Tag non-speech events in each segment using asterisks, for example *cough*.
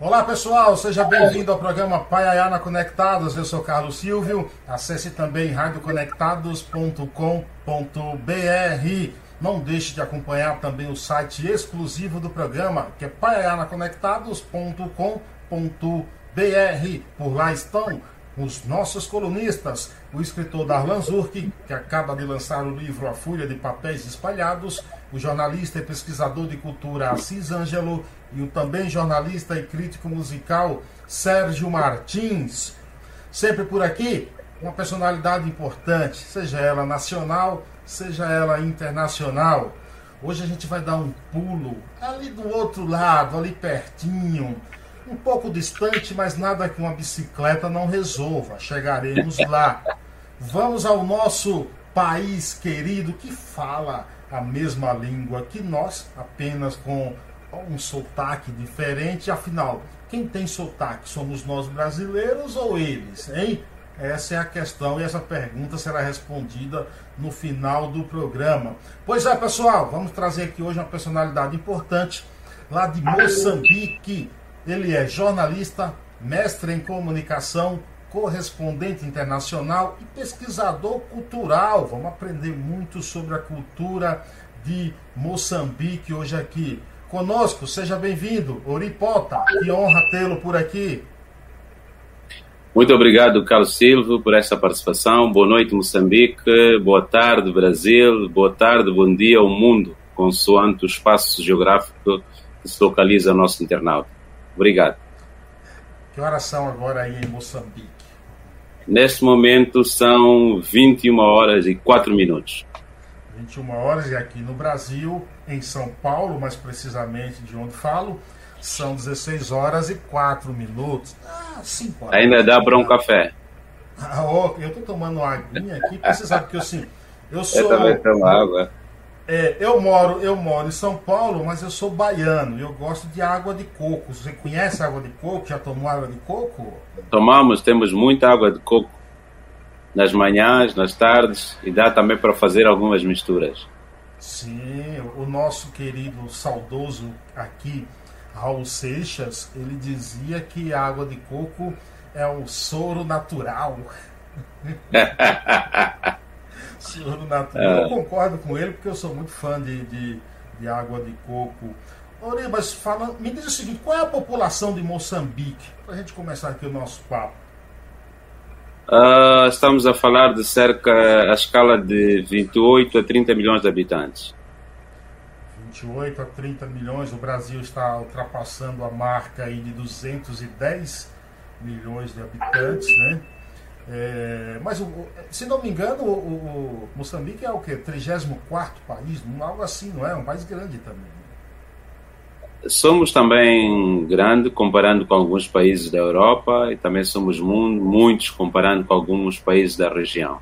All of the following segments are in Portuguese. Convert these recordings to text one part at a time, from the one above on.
Olá pessoal, seja bem-vindo ao programa Paiayana Conectados. Eu sou Carlos Silvio. Acesse também radioconectados.com.br. Não deixe de acompanhar também o site exclusivo do programa, que é paiayanaconectados.com.br. Por lá estão os nossos colunistas, o escritor Darlan Zurk, que acaba de lançar o livro A Folha de Papéis Espalhados, o jornalista e pesquisador de cultura Assis Ângelo e o também jornalista e crítico musical Sérgio Martins. Sempre por aqui, uma personalidade importante, seja ela nacional, seja ela internacional. Hoje a gente vai dar um pulo ali do outro lado, ali pertinho, um pouco distante, mas nada que uma bicicleta não resolva. Chegaremos lá. *laughs* Vamos ao nosso país querido que fala a mesma língua que nós, apenas com um sotaque diferente. Afinal, quem tem sotaque somos nós brasileiros ou eles, hein? Essa é a questão e essa pergunta será respondida no final do programa. Pois é, pessoal, vamos trazer aqui hoje uma personalidade importante lá de Moçambique. Ele é jornalista, mestre em comunicação, correspondente internacional e pesquisador cultural. Vamos aprender muito sobre a cultura de Moçambique hoje aqui. Conosco, seja bem-vindo, Oripota. Que honra tê-lo por aqui. Muito obrigado, Carlos Silva, por essa participação. Boa noite, Moçambique. Boa tarde, Brasil. Boa tarde, bom dia ao mundo, consoante o espaço geográfico que se localiza no nosso internauta. Obrigado. Que horas são agora aí em Moçambique? Neste momento são 21 horas e 4 minutos. 21 horas e aqui no Brasil, em São Paulo, mais precisamente de onde falo, são 16 horas e 4 minutos. Ah, 5 horas. Ainda dá para um café. Ah, oh, eu tô tomando uma aguinha aqui, porque você sabe que eu, assim, eu sou... Eu também tomo água. É, eu moro, eu moro em São Paulo, mas eu sou baiano e eu gosto de água de coco. Você conhece água de coco? Já tomou água de coco? Tomamos, temos muita água de coco nas manhãs, nas tardes e dá também para fazer algumas misturas. Sim, o nosso querido saudoso aqui Raul Seixas, ele dizia que a água de coco é o soro natural. *laughs* soro natural. Eu concordo com ele porque eu sou muito fã de, de, de água de coco. Ori, mas fala, me diz o seguinte, qual é a população de Moçambique? Para a gente começar aqui o nosso papo. Uh, estamos a falar de cerca, a escala de 28 a 30 milhões de habitantes. 28 a 30 milhões, o Brasil está ultrapassando a marca aí de 210 milhões de habitantes, né? É, mas, se não me engano, o, o, Moçambique é o quê? 34 país, algo assim, não é? Um país grande também. Somos também grande comparando com alguns países da Europa e também somos muitos comparando com alguns países da região.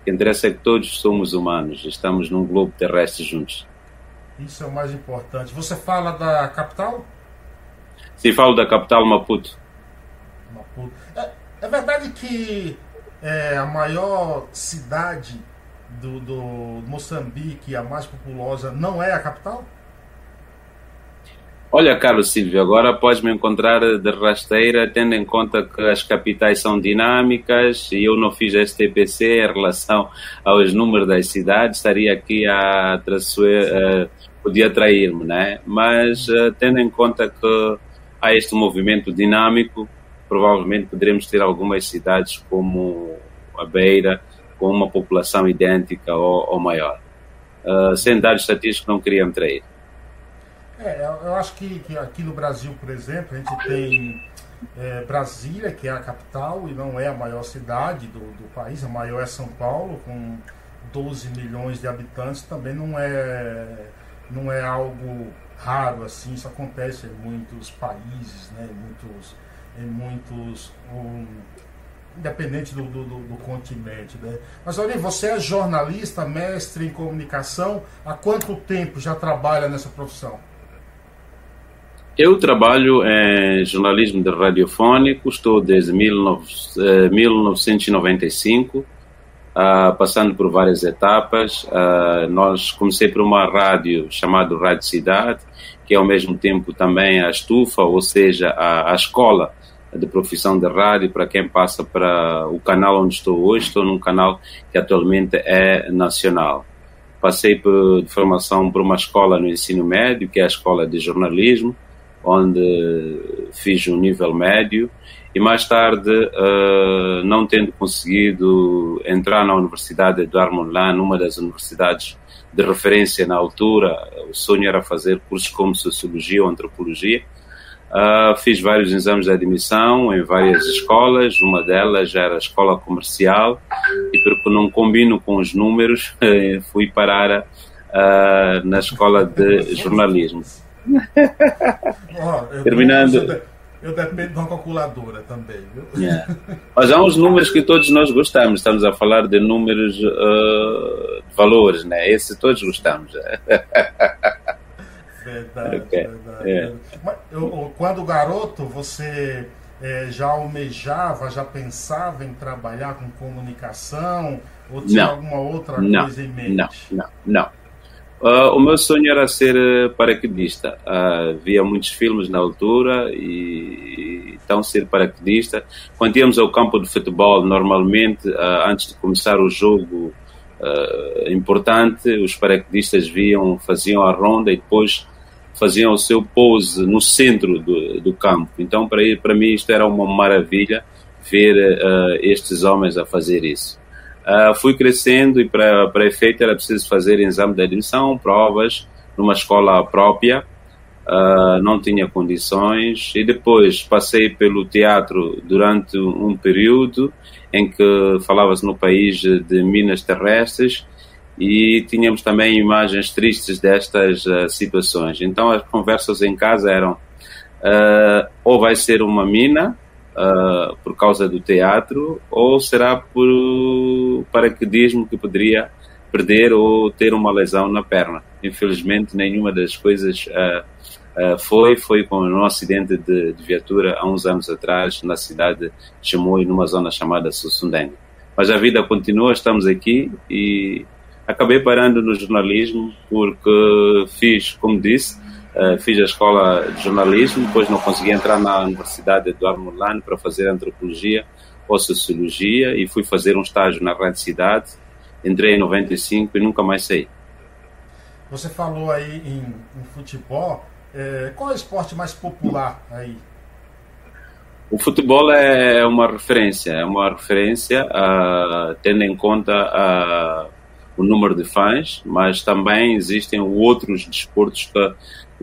O que interessa é que todos somos humanos, estamos num globo terrestre juntos. Isso é o mais importante. Você fala da capital? Sim, falo da capital Maputo. Maputo. É, é verdade que é, a maior cidade do, do Moçambique, a mais populosa, não é a capital? Olha, Carlos Silvio, agora podes me encontrar de rasteira, tendo em conta que as capitais são dinâmicas e eu não fiz STPC em relação aos números das cidades, estaria aqui a traçoer, uh, podia atrair-me, né? Mas uh, tendo em conta que há este movimento dinâmico, provavelmente poderemos ter algumas cidades como a Beira, com uma população idêntica ou, ou maior. Uh, sem dados estatísticos não queria me trair. É, eu acho que, que, aqui no Brasil, por exemplo, a gente tem é, Brasília, que é a capital e não é a maior cidade do, do país, a maior é São Paulo, com 12 milhões de habitantes, também não é, não é algo raro assim, isso acontece em muitos países, né, em muitos, em muitos um, independente do, do, do, continente. Né? Mas olha, você é jornalista, mestre em comunicação, há quanto tempo já trabalha nessa profissão? Eu trabalho em jornalismo de radiofônico, estou desde 19, 1995 uh, passando por várias etapas. Uh, nós comecei por uma rádio chamada Rádio Cidade, que é ao mesmo tempo também a estufa, ou seja, a, a escola de profissão de rádio para quem passa para o canal onde estou hoje. Estou num canal que atualmente é nacional. Passei por, de formação por uma escola no ensino médio, que é a Escola de Jornalismo, onde fiz um nível médio e mais tarde, uh, não tendo conseguido entrar na Universidade de Armonlan, uma das universidades de referência na altura, o sonho era fazer cursos como Sociologia ou Antropologia. Uh, fiz vários exames de admissão em várias escolas, uma delas era a escola comercial, e porque não combino com os números, *laughs* fui parar uh, na escola de jornalismo. Oh, Terminando. Eu dependo de uma calculadora também. Viu? Yeah. Mas há uns números que todos nós gostamos. Estamos a falar de números, uh, de valores, né? Esse todos gostamos. *laughs* Verdade, okay. verdade. Yeah. Mas, eu, quando garoto, você é, já almejava, já pensava em trabalhar com comunicação? Ou tinha não. alguma outra não. coisa em mente? Não, não, não. Uh, o meu sonho era ser uh, paraquedista. Uh, via muitos filmes na altura e, então ser paraquedista. Quando íamos ao campo de futebol, normalmente, uh, antes de começar o jogo importante, os paraquedistas viam, faziam a ronda e depois faziam o seu pose no centro do, do campo. Então, para, para mim, isto era uma maravilha ver estes homens a fazer isso. Uh, fui crescendo e para, para efeito era preciso fazer exame de admissão, provas, numa escola própria, uh, não tinha condições e depois passei pelo teatro durante um período em que falava-se no país de minas terrestres e tínhamos também imagens tristes destas uh, situações. Então as conversas em casa eram ou vai ser uma mina uh, por causa do teatro ou será por paraquedismo que poderia perder ou ter uma lesão na perna. Infelizmente, nenhuma das coisas uh, uh, foi. Foi com um acidente de, de, viatura há uns anos atrás na cidade de Chimoio, numa zona chamada Sussundengue. Mas a vida continua, estamos aqui e acabei parando no jornalismo porque fiz, como disse, Uh, fiz a escola de jornalismo, depois não consegui entrar na Universidade Eduardo Mondlane para fazer antropologia ou sociologia e fui fazer um estágio na Rádio Cidade. Entrei em 95 e nunca mais saí. Você falou aí em, em futebol. É, qual é o esporte mais popular aí? O futebol é uma referência, é uma referência uh, tendo em conta uh, o número de fãs, mas também existem outros desportos que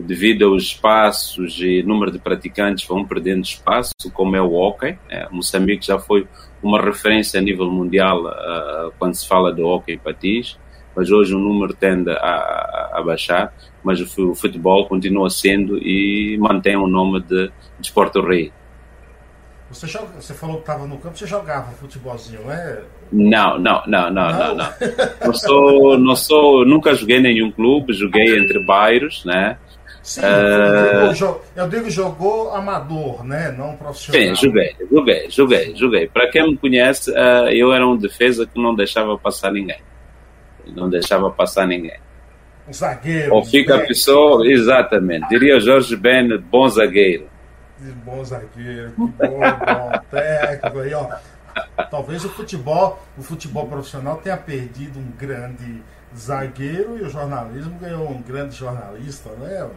devido aos espaços e número de praticantes vão perdendo espaço, como é o hockey. É, Moçambique já foi uma referência a nível mundial uh, quando se fala de hockey em patins, mas hoje o número tende a, a, baixar, mas o futebol continua sendo e mantém o nome de, de rei. Você, joga, você falou que estava no campo, você jogava futebolzinho, não é? Não, não, não, não, não. não, não. sou, não sou, nunca joguei em nenhum clube, joguei entre bairros, né? Sim, uh... eu digo jogou amador, né? Não profissional. Sim, joguei, joguei, joguei, joguei. Para quem me conhece, uh, eu era um defesa que não deixava passar ninguém. Não deixava passar ninguém. Um zagueiro. Ou fica a pessoa, exatamente. Diria Jorge Ben, bom zagueiro. Bom zagueiro, que bom, bom *laughs* técnico aí, ó. Talvez o futebol, o futebol profissional tenha perdido um grande zagueiro e o jornalismo ganhou um grande jornalista, né?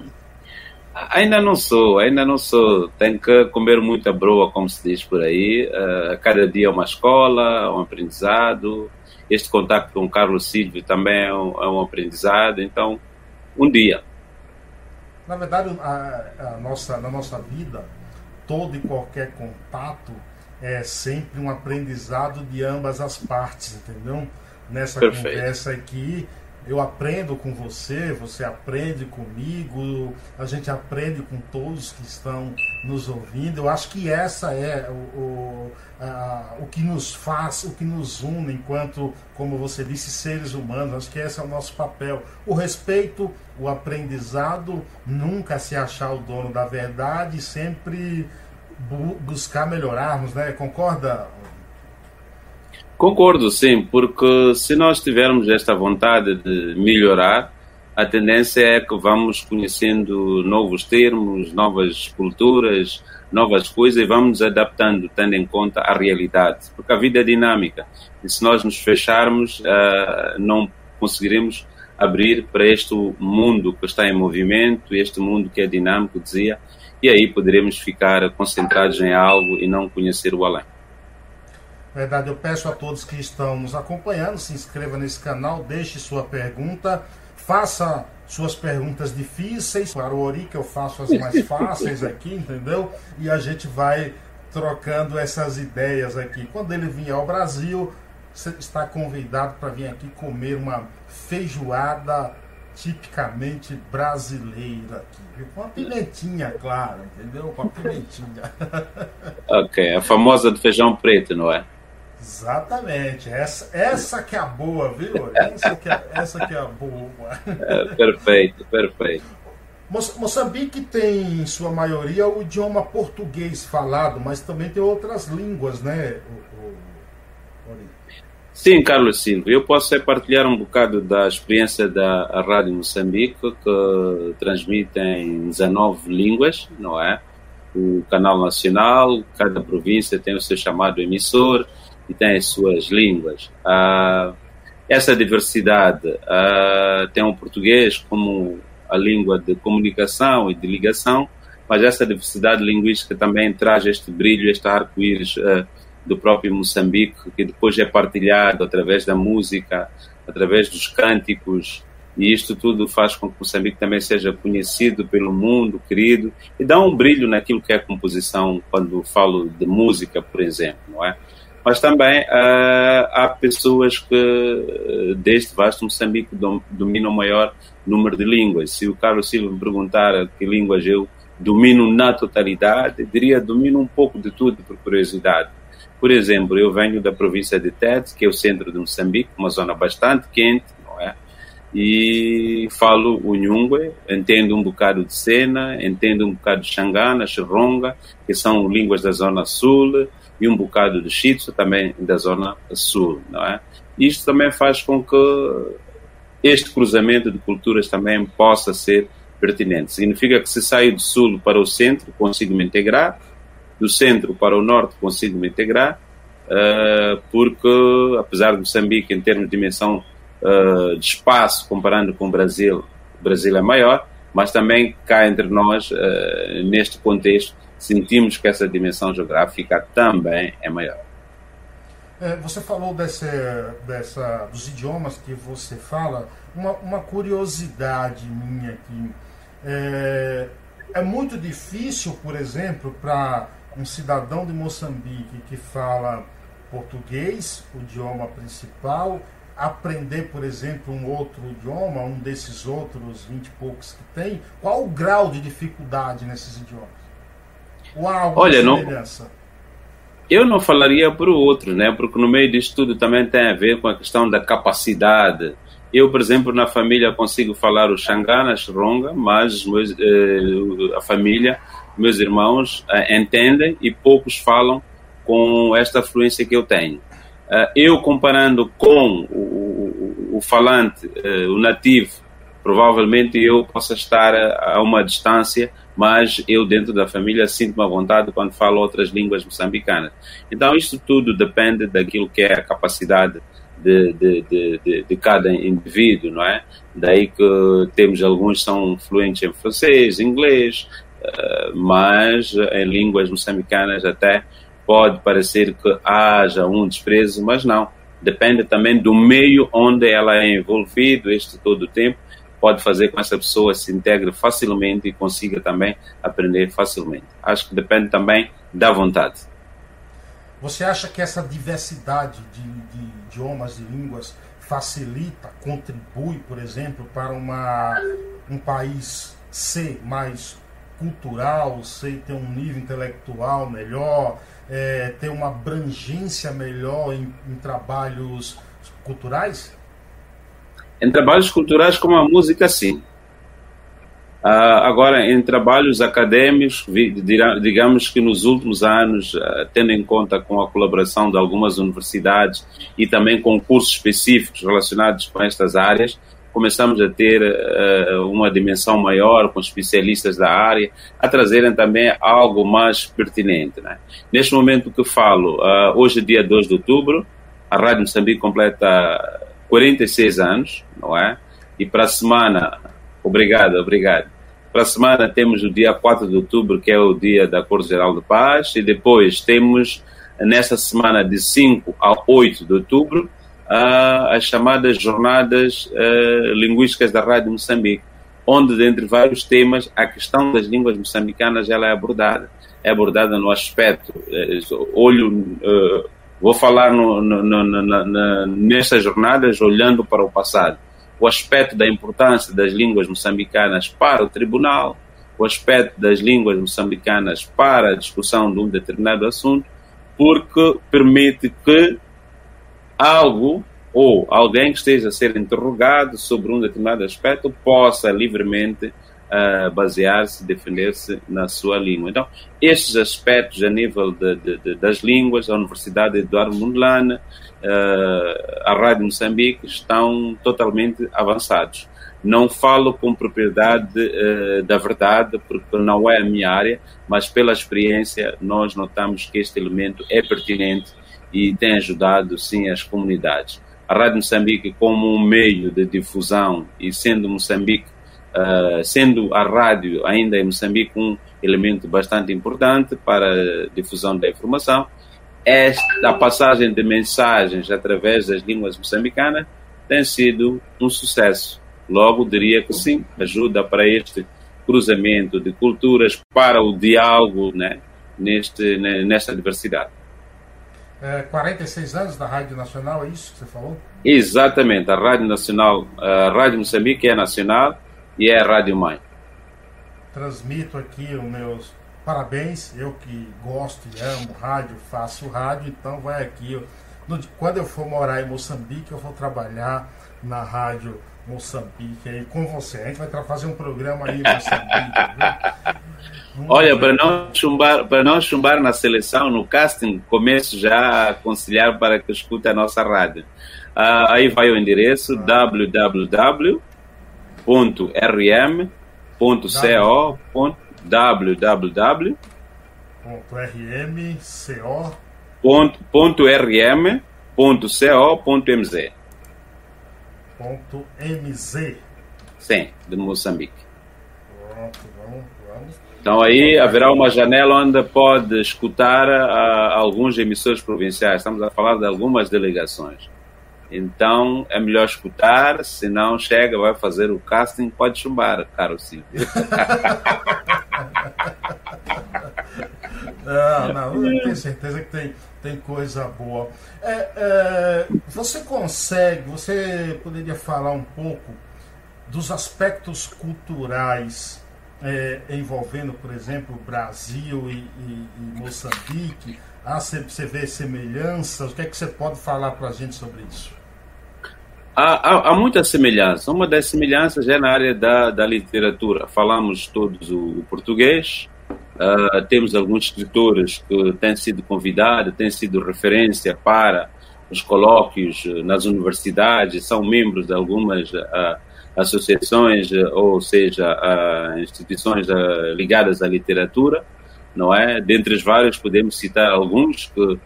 Ainda não sou, ainda não sou. Tenho que comer muita broa, como se diz por aí. Uh, cada dia é uma escola, um aprendizado. Este contato com o Carlos Silvio também é um, é um aprendizado. Então, um dia. Na verdade, a, a nossa, na nossa vida, todo e qualquer contato é sempre um aprendizado de ambas as partes, entendeu? nessa Perfeito. conversa aqui. Eu aprendo com você, você aprende comigo, a gente aprende com todos que estão nos ouvindo. Eu acho que essa é o, o, a, o que nos faz, o que nos une enquanto, como você disse, seres humanos. Acho que esse é o nosso papel. O respeito, o aprendizado, nunca se achar o dono da verdade, sempre bu buscar melhorarmos, né? Concorda, Concordo, sim, porque se nós tivermos esta vontade de melhorar, a tendência é que vamos conhecendo novos termos, novas culturas, novas coisas e vamos nos adaptando, tendo em conta a realidade, porque a vida é dinâmica e se nós nos fecharmos, uh, não conseguiremos abrir para este mundo que está em movimento, este mundo que é dinâmico, dizia, e aí poderemos ficar concentrados em algo e não conhecer o além. Verdade, eu peço a todos que estão nos acompanhando, se inscreva nesse canal, deixe sua pergunta, faça suas perguntas difíceis para o Ori, que eu faço as mais *laughs* fáceis aqui, entendeu? E a gente vai trocando essas ideias aqui. Quando ele vier ao Brasil, você está convidado para vir aqui comer uma feijoada tipicamente brasileira aqui, viu? Com a pimentinha, claro, entendeu? Com a pimentinha. *laughs* ok, a famosa do feijão preto, não é? Exatamente, essa, essa que é a boa, viu? Essa que é, essa que é a boa. É, perfeito, perfeito. Moçambique tem, em sua maioria, o idioma português falado, mas também tem outras línguas, né? Sim, Carlos Silva, eu posso partilhar um bocado da experiência da Rádio Moçambique, que transmite em 19 línguas, não é? O canal nacional, cada província tem o seu chamado emissor, e tem as suas línguas. Ah, essa diversidade ah, tem o português como a língua de comunicação e de ligação, mas essa diversidade linguística também traz este brilho, este arco-íris ah, do próprio Moçambique, que depois é partilhado através da música, através dos cânticos, e isto tudo faz com que Moçambique também seja conhecido pelo mundo, querido, e dá um brilho naquilo que é composição, quando falo de música, por exemplo, não é? Mas também uh, há pessoas que deste vasto Moçambique dom, dominam o maior número de línguas. Se o Carlos Silva me perguntar que línguas eu domino na totalidade, diria domino um pouco de tudo por curiosidade. Por exemplo, eu venho da província de Tete, que é o centro de Moçambique, uma zona bastante quente, não é? E falo o Nhungwe, entendo um bocado de Sena, entendo um bocado de Xangana, Xeronga, que são línguas da zona sul, e um bocado de Chitsu, também da zona sul, não é? Isto também faz com que este cruzamento de culturas também possa ser pertinente. Significa que se saio do sul para o centro, consigo me integrar, do centro para o norte, consigo me integrar, uh, porque, apesar de Moçambique, em termos de dimensão uh, de espaço, comparando com o Brasil, o Brasil é maior, mas também cá entre nós, uh, neste contexto, sentimos que essa dimensão geográfica também é maior. É, você falou desse, dessa, dos idiomas que você fala, uma, uma curiosidade minha aqui. É, é muito difícil, por exemplo, para um cidadão de Moçambique que fala português, o idioma principal, aprender, por exemplo, um outro idioma, um desses outros vinte e poucos que tem? Qual o grau de dificuldade nesses idiomas? Uau, Olha, não, eu não falaria para o outro, né? porque no meio disso tudo também tem a ver com a questão da capacidade. Eu, por exemplo, na família consigo falar o Xangana, Xronga, mas meus, eh, a família, meus irmãos eh, entendem e poucos falam com esta fluência que eu tenho. Eh, eu, comparando com o, o, o falante, eh, o nativo, provavelmente eu possa estar a, a uma distância mas eu dentro da família sinto-me à vontade quando falo outras línguas moçambicanas. Então isso tudo depende daquilo que é a capacidade de, de, de, de, cada indivíduo, não é? Daí que temos alguns são fluentes em francês, inglês, eh, mas em línguas moçambicanas até pode parecer que haja um desprezo, mas não. Depende também do meio onde ela é envolvida este todo o tempo pode fazer com essa pessoa se integre facilmente e consiga também aprender facilmente. Acho que depende também da vontade. Você acha que essa diversidade de, de idiomas, de línguas, facilita, contribui, por exemplo, para uma, um país ser mais cultural, ser ter um nível intelectual melhor, é, ter uma abrangência melhor em, em trabalhos culturais? Em trabalhos culturais como a música, sim. Uh, agora, em trabalhos acadêmicos, digamos que nos últimos anos, uh, tendo em conta com a colaboração de algumas universidades e também com cursos específicos relacionados com estas áreas, começamos a ter uh, uma dimensão maior com especialistas da área, a trazerem também algo mais pertinente. Né? Neste momento que falo, hoje é dia 2 de outubro, a Rádio Moçambique completa 46 anos, não é? E para a semana, obrigado, obrigado. Para a semana temos o dia 4 de outubro, que é o dia da Corte Geral de Paz, e depois temos, nessa semana de 5 a 8 de outubro, as chamadas Jornadas uh, Linguísticas da Rádio Moçambique, onde, dentre vários temas, a questão das línguas moçambicanas ela é abordada. É abordada no aspecto, uh, olho, vou falar no, no, no, nessas jornadas olhando para o passado. O aspecto da importância das línguas moçambicanas para o tribunal, o aspecto das línguas moçambicanas para a discussão de um determinado assunto, porque permite que algo ou alguém que esteja a ser interrogado sobre um determinado aspecto possa livremente uh, basear-se, defender-se na sua língua. Então, estes aspectos a nível de, de, de, das línguas, a Universidade Eduardo Mondlane, uh, a Rádio Moçambique estão totalmente avançados. Não falo com propriedade uh, da verdade, porque não é a minha área, mas pela experiência nós notamos que este elemento é pertinente e tem ajudado, sim, as comunidades. A Rádio Moçambique, como um meio de difusão e sendo Moçambique, uh, sendo a rádio ainda em Moçambique um elemento bastante importante para a difusão da informação, esta a passagem de mensagens através das línguas moçambicanas tem sido um sucesso. Logo, diria que sim, ajuda para este cruzamento de culturas, para o diálogo né, neste, nesta diversidade. É, 46 anos da Rádio Nacional, é isso que você falou? Exatamente, a Rádio Nacional, a Rádio Moçambique é nacional e é a Rádio Mãe. Transmito aqui os meus parabéns, eu que gosto e amo rádio, faço rádio, então vai aqui. Quando eu for morar em Moçambique, eu vou trabalhar na rádio Moçambique aí com você. A gente vai fazer um programa aí em Moçambique. Olha, para não chumbar, para não chumbar na seleção, no casting, começo já a conciliar para que escute a nossa rádio. Uh, aí vai o endereço ah. www.rm.co www.rmco.rm.co.mz .mz Sim, de Moçambique. Pronto, vamos, vamos. Então aí haverá uma janela onde pode escutar uh, alguns emissores provinciais. Estamos a falar de algumas delegações. Então é melhor escutar, se não chega, vai fazer o casting, pode chumbar, caro Silvio. *laughs* não, não, eu tenho certeza que tem, tem coisa boa. É, é, você consegue, você poderia falar um pouco dos aspectos culturais é, envolvendo, por exemplo, Brasil e, e, e Moçambique? Ah, você, você vê semelhanças? O que é que você pode falar para a gente sobre isso? Há, há, há, muita semelhança. Uma das semelhanças é na área da, da literatura. Falamos todos o, o português, uh, temos alguns escritores que têm sido convidados, têm sido referência para os colóquios nas universidades, são membros de algumas uh, associações, ou seja, uh, instituições ligadas à literatura, não é? Dentre os vários, podemos citar alguns que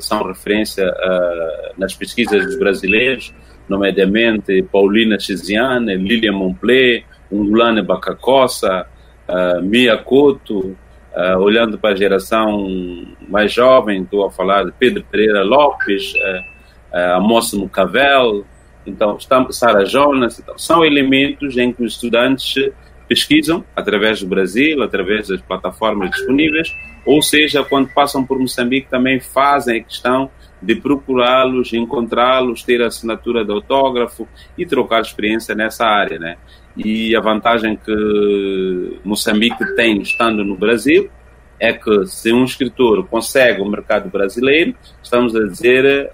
são referência nas pesquisas dos brasileiros, nomeadamente Paulina Chiziane, Lilian Montplé, Ungulane Bacacossa, uh, Mia Couto, uh, olhando para a geração mais jovem, estou a falar de Pedro Pereira Lopes, uh, uh, Amos Mucavel, então, Sara Jonas, então, são elementos em que os estudantes pesquisam através do Brasil, através das plataformas disponíveis, ou seja, quando passam por Moçambique também fazem a questão de procurá-los, encontrá-los, ter a assinatura de autógrafo e trocar experiência nessa área, né? E a vantagem que Moçambique tem estando no Brasil é que se um escritor consegue o mercado brasileiro, estamos a dizer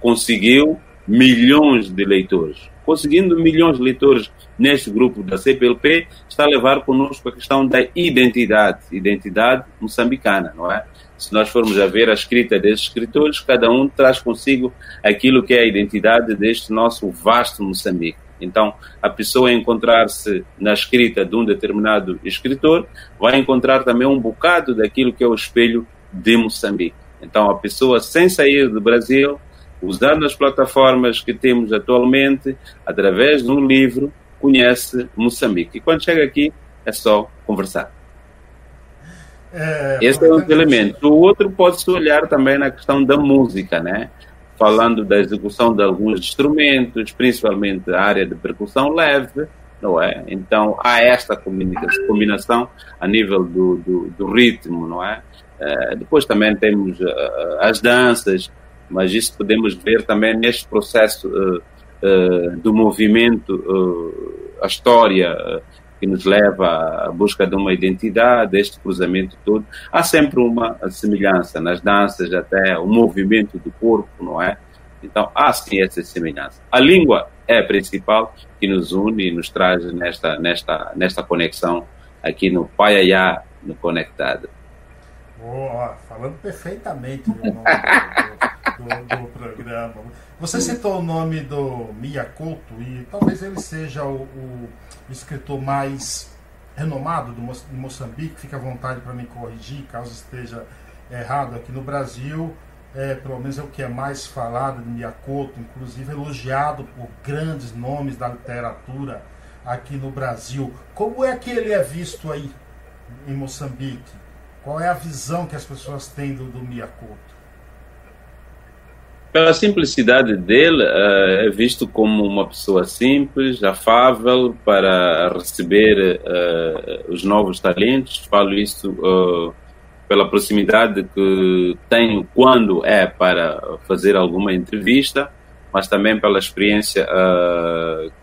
conseguiu milhões de leitores. conseguindo milhões de leitores neste grupo da CPLP, está a levar conosco a questão da identidade, identidade moçambicana, não é? Se nós formos a ver a escrita desses escritores, cada um traz consigo aquilo que é a identidade deste nosso vasto Moçambique. Então, a pessoa encontrar-se na escrita de um determinado escritor vai encontrar também um bocado daquilo que é o espelho de Moçambique. Então, a pessoa, sem sair do Brasil, usando as plataformas que temos atualmente, através de um livro, conhece Moçambique. E quando chega aqui, é só conversar. É, Esse é um elemento. O outro pode-se olhar também na questão da música, né? falando da execução de alguns instrumentos, principalmente a área de percussão leve, não é? Então há esta combinação a nível do, do, do ritmo, não é? Uh, depois também temos uh, as danças, mas isso podemos ver também neste processo uh, do movimento, a história que nos leva à busca de uma identidade, este cruzamento todo. Há sempre uma semelhança nas danças, até o movimento do corpo, não é? Então, há sim essa semelhança. A língua é a principal que nos une e nos traz nesta, nesta, nesta conexão aqui no Paiaiá, no Conectado. Oh, falando perfeitamente do, *laughs* do, do, programa. Você citou o nome do Miyakoto e talvez ele seja o, o escritor mais renomado do Mo Moçambique, fica à vontade para me corrigir caso esteja errado aqui no Brasil. É, pelo menos é o que é mais falado de Miyakoto, inclusive elogiado por grandes nomes da literatura aqui no Brasil. Como é que ele é visto aí em Moçambique? Qual é a visão que as pessoas têm do, do Miyakoto? Pela simplicidade dele, uh, é visto como uma pessoa simples, afável para receber uh, os novos talentos. Falo isso uh, pela proximidade que tenho quando é para fazer alguma entrevista, mas também pela experiência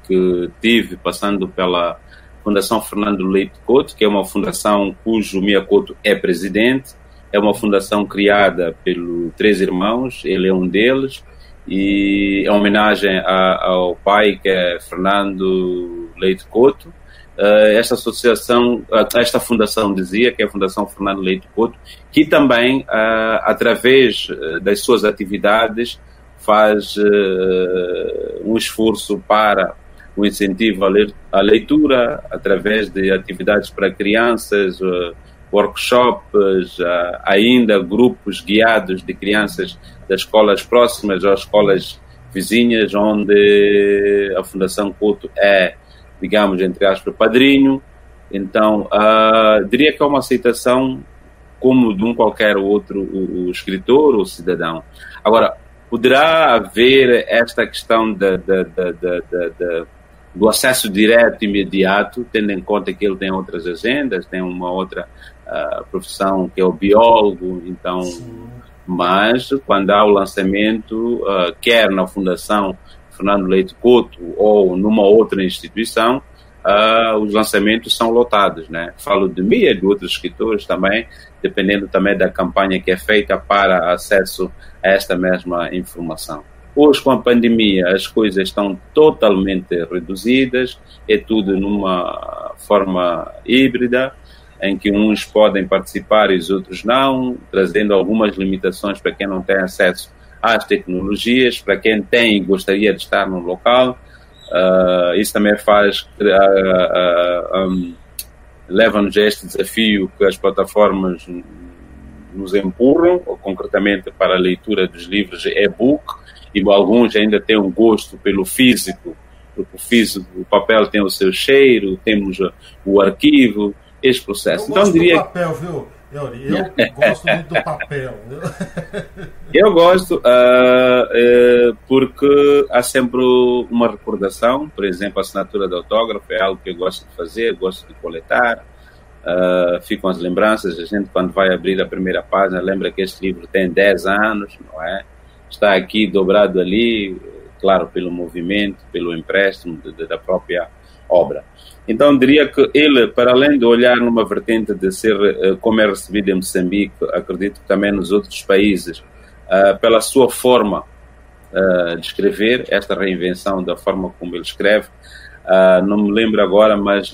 que tive passando pela Fundação Fernando Leite Couto, que é uma fundação cujo Mia Couto é presidente é uma fundação criada pelo Três Irmãos, ele é um deles, e é uma homenagem a, ao pai, que é Fernando Leite Couto. Uh, esta associação, uh, esta fundação dizia, que é a Fundação Fernando Leite Couto, que também, uh, através das suas atividades, faz um esforço para o incentivo à leitura, através de atividades para crianças, workshops, ainda grupos guiados de crianças das escolas próximas ou escolas vizinhas, onde a Fundação Couto é, digamos, entre aspas, padrinho. Então, uh, diria que é uma aceitação como de um qualquer outro o, o escritor ou cidadão. Agora, poderá haver esta questão da, da, da, do acesso direto imediato, tendo em conta que ele tem outras agendas, tem uma outra uh, profissão que é o biólogo, então, Sim. mas quando há o lançamento, uh, quer na Fundação Fernando Leite Couto ou numa outra instituição, uh, os lançamentos são lotados, né? Falo de mim e de outros escritores também, dependendo também da campanha que é feita para acesso a esta mesma informação. Hoje, com a pandemia, as coisas estão totalmente reduzidas, é tudo numa forma híbrida, em que uns podem participar e os outros não, trazendo algumas limitações para quem não tem acesso às tecnologias, para quem tem e gostaria de estar no local. Uh, isso também faz, uh, uh, um, leva-nos a este desafio que as plataformas nos empurram, concretamente para a leitura dos livros e-book, e alguns ainda têm um gosto pelo físico, porque o físico, o papel tem o seu cheiro, temos o arquivo, esse processo. Eu então, gosto diria... do papel, viu? Eu, eu *laughs* gosto muito do papel. *laughs* eu gosto uh, uh, porque há sempre uma recordação, por exemplo, a assinatura de autógrafo é algo que eu gosto de fazer, gosto de coletar. Uh, ficam as lembranças, a gente quando vai abrir a primeira página lembra que este livro tem 10 anos, não é? Está aqui dobrado ali, claro, pelo movimento, pelo empréstimo de, de, da própria obra. Então, diria que ele, para além de olhar numa vertente de ser como é recebido em Moçambique, acredito que também nos outros países, uh, pela sua forma uh, de escrever, esta reinvenção da forma como ele escreve. Uh, não me lembro agora, mas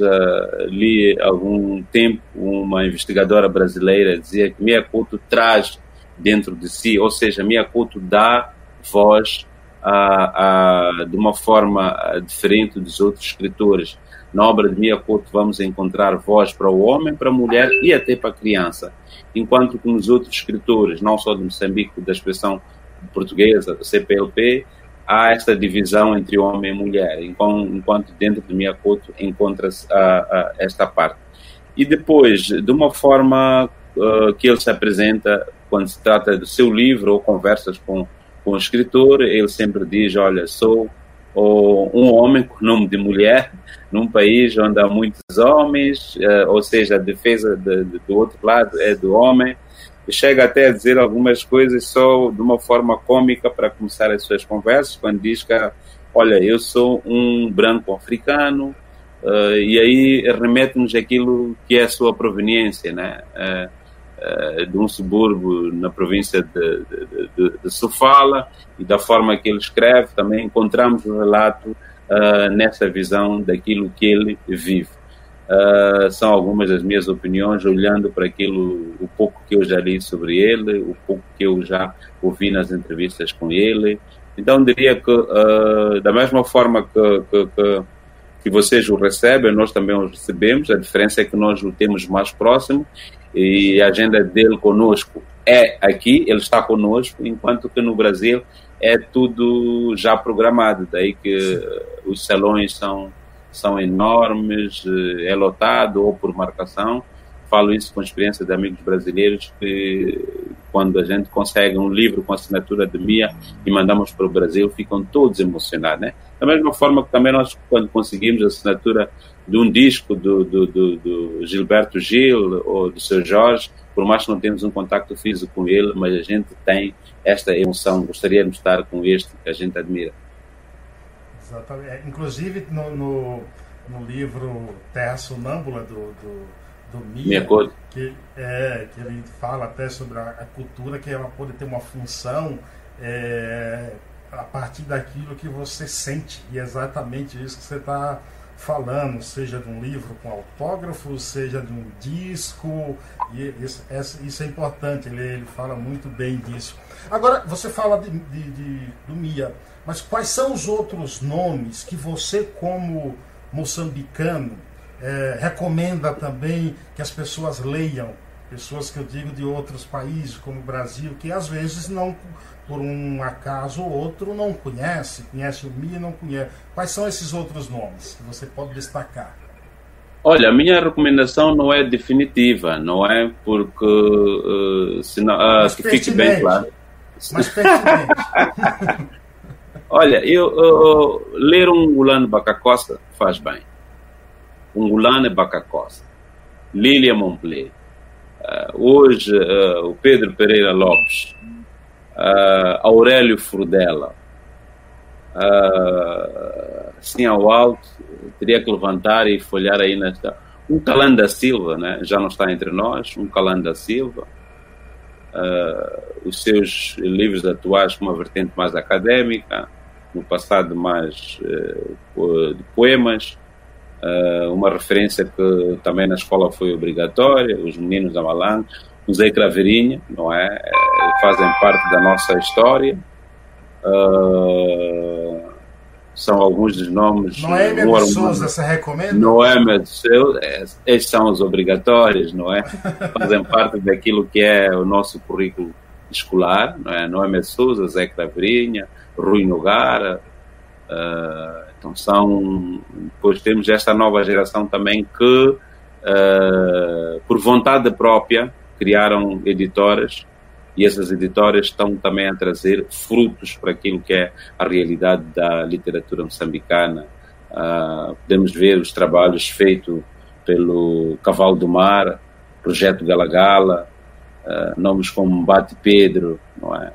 li algum tempo uma investigadora brasileira dizia que Mia Couto traz dentro de si, ou seja, Mia Couto dá voz a, a, de uma forma diferente dos outros escritores. Na obra de Mia Couto vamos encontrar voz para o homem, para a mulher e até para a criança. Enquanto que nos outros escritores, não só de Moçambique, da expressão portuguesa, do CPLP, há esta divisão entre homem e mulher, enquanto dentro de Mia Couto encontra-se esta parte. E depois, de uma forma uh, que ele se apresenta, quando se trata do seu livro ou conversas com, com o escritor, ele sempre diz, olha, sou ou um homem com nome de mulher num país onde há muitos homens, uh, ou seja, a defesa de, de, do outro lado é do homem. E chega até a dizer algumas coisas só de uma forma cômica para começar as suas conversas, quando diz que, olha, eu sou um branco africano, uh, e aí remete-nos aquilo que é a sua proveniência, né? Eh, de um subúrbio na província de, de, de, de, Sofala e da forma que ele escreve também encontramos o relato uh, nessa visão daquilo que ele vive. Uh, são algumas das minhas opiniões olhando para aquilo, o pouco que eu já li sobre ele, o pouco que eu já ouvi nas entrevistas com ele. Então diria que uh, da mesma forma que, que, que, que vocês o recebem, nós também o recebemos. A diferença é que nós o temos mais próximo e a agenda dele conosco é aqui, ele está conosco, enquanto que no Brasil é tudo já programado, daí que os salões são, são enormes, eh, é lotado ou por marcação. Falo isso com experiência de amigos brasileiros que quando a gente consegue um livro com assinatura de Mia e mandamos para o Brasil, ficam todos emocionados, né? Da mesma forma que também nós, quando conseguimos a assinatura de um disco do, do, do, do, Gilberto Gil ou do seu Jorge, por mais que não tenhamos um contato físico com ele, mas a gente tem esta emoção, gostaríamos de estar com este que a gente admira. Exatamente. É, inclusive no, no, no livro Terra Sonâmbula do, do, do Mia, que, é, que ele fala até sobre a, a, cultura, que ela pode ter uma função é, a partir daquilo que você sente, e é exatamente isso que você está falando, seja de um livro com autógrafo, seja de um disco, e isso, isso é importante, ele, ele fala muito bem disso. Agora, você fala de, de, de, do Mia, mas quais são os outros nomes que você, como moçambicano, é, recomenda também que as pessoas leiam? Pessoas que eu digo de outros países, como o Brasil, que às vezes não por um acaso ou outro não conhece, conhece o Mi e não conhece. Quais são esses outros nomes que você pode destacar? Olha, a minha recomendação não é definitiva, não é porque uh, senão, uh, que fique bem claro. Mas *laughs* Olha, eu, uh, ler um Gulano Bacacosta faz bem. Um Gulano Bacacosta. Lília Montpellier. Uh, hoje, uh, o Pedro Pereira Lopes uh, Aurélio Frudela. Uh, assim ao alto, teria que levantar e folhar aí nesta. Um Calanda Silva, né? já não está entre nós, um Calanda Silva. Uh, os seus livros atuais com uma vertente mais académica, no passado mais uh, de poemas, uh, uma referência que também na escola foi obrigatória, os meninos da Malang, o Zé Craveirinha, não é? é? Fazem parte da nossa história. Uh, são alguns dos nomes. Noémia de Souza, você recomenda? Noémia de Souza, esses são os obrigatórios, não é? Fazem *laughs* parte daquilo que é o nosso currículo escolar, não é? Noémia de Souza, Zé Craveirinha, Rui Nogara. Uh, então são. Depois temos esta nova geração também que, uh, por vontade própria, criaram editoras e essas editoras estão também a trazer frutos para aquilo que é a realidade da literatura moçambicana. Uh, podemos ver os trabalhos feitos pelo Cavalo do Mar, Projeto Galagala, uh, nomes como Bate Pedro, não é?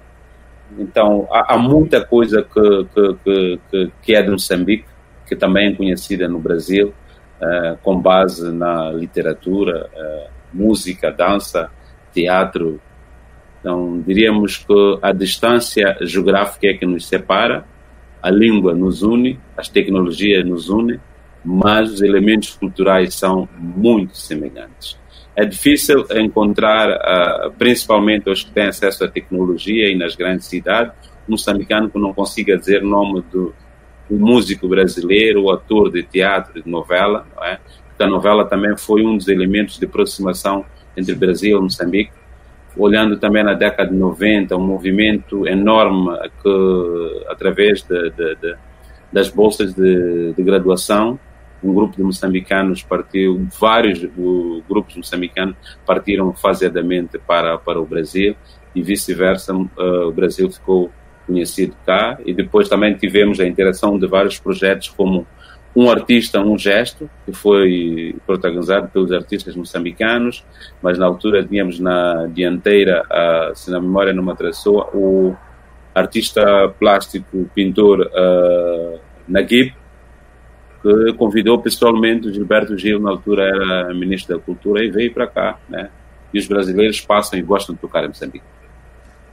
Então, há, há muita coisa que, que, que, que, é de Moçambique, que também é conhecida no Brasil, uh, com base na literatura, música, dança, teatro, Então, diríamos que a distância geográfica é que nos separa, a língua nos une, as tecnologias nos unem, mas os elementos culturais são muito semelhantes. É difícil encontrar, uh, principalmente os que têm acesso à tecnologia e nas grandes cidades, um moçambicano que não consiga dizer o nome do, do músico brasileiro, o ator de teatro, de novela, não é? Porque a novela também foi um dos elementos de aproximação entre Brasil e Moçambique. Olhando também na década de 90, um movimento enorme que, através de, de, de, das bolsas de, graduação, um grupo de moçambicanos partiu, vários grupos moçambicanos partiram faseadamente para, para o Brasil e vice-versa, uh, o Brasil ficou conhecido cá e depois também tivemos a interação de vários projetos como um artista, um gesto, que foi protagonizado pelos artistas moçambicanos, mas na altura tínhamos na dianteira, se na memória não me atrasou, o artista plástico, pintor uh, Naguib, que convidou pessoalmente o Gilberto Gil, na altura era ministro da Cultura, e veio para cá, né? E os brasileiros passam e gostam de tocar em Moçambique.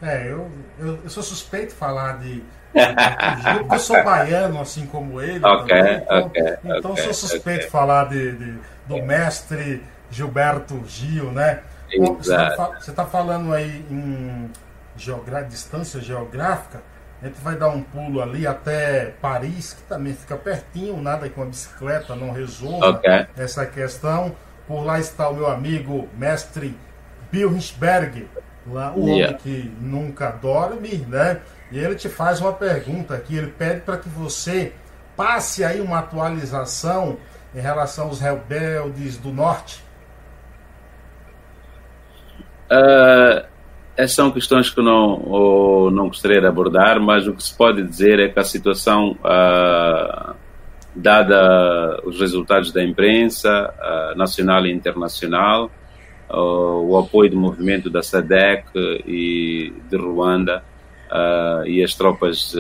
É, eu, eu, eu sou suspeito de falar de, eu sou baiano, assim como ele. Também, então. Então okay, sou suspeito de falar de, de, do mestre Gilberto Gil, né? Você está tá falando aí em geogra distância geográfica. A gente vai dar um pulo ali até Paris, que também fica pertinho, nada que uma bicicleta não resolva okay. essa questão. Por lá está o meu amigo, mestre Bill lá, o yeah. homem que nunca dorme, né? E ele te faz uma pergunta aqui, ele pede para que você passe aí uma atualização em relação aos rebeldes do norte. Uh, essas são questões que não, não gostaria de abordar, mas o que se pode dizer é que a situação, uh, dada os resultados da imprensa uh, nacional e internacional, o apoio do movimento da SADEC e de Ruanda e as tropas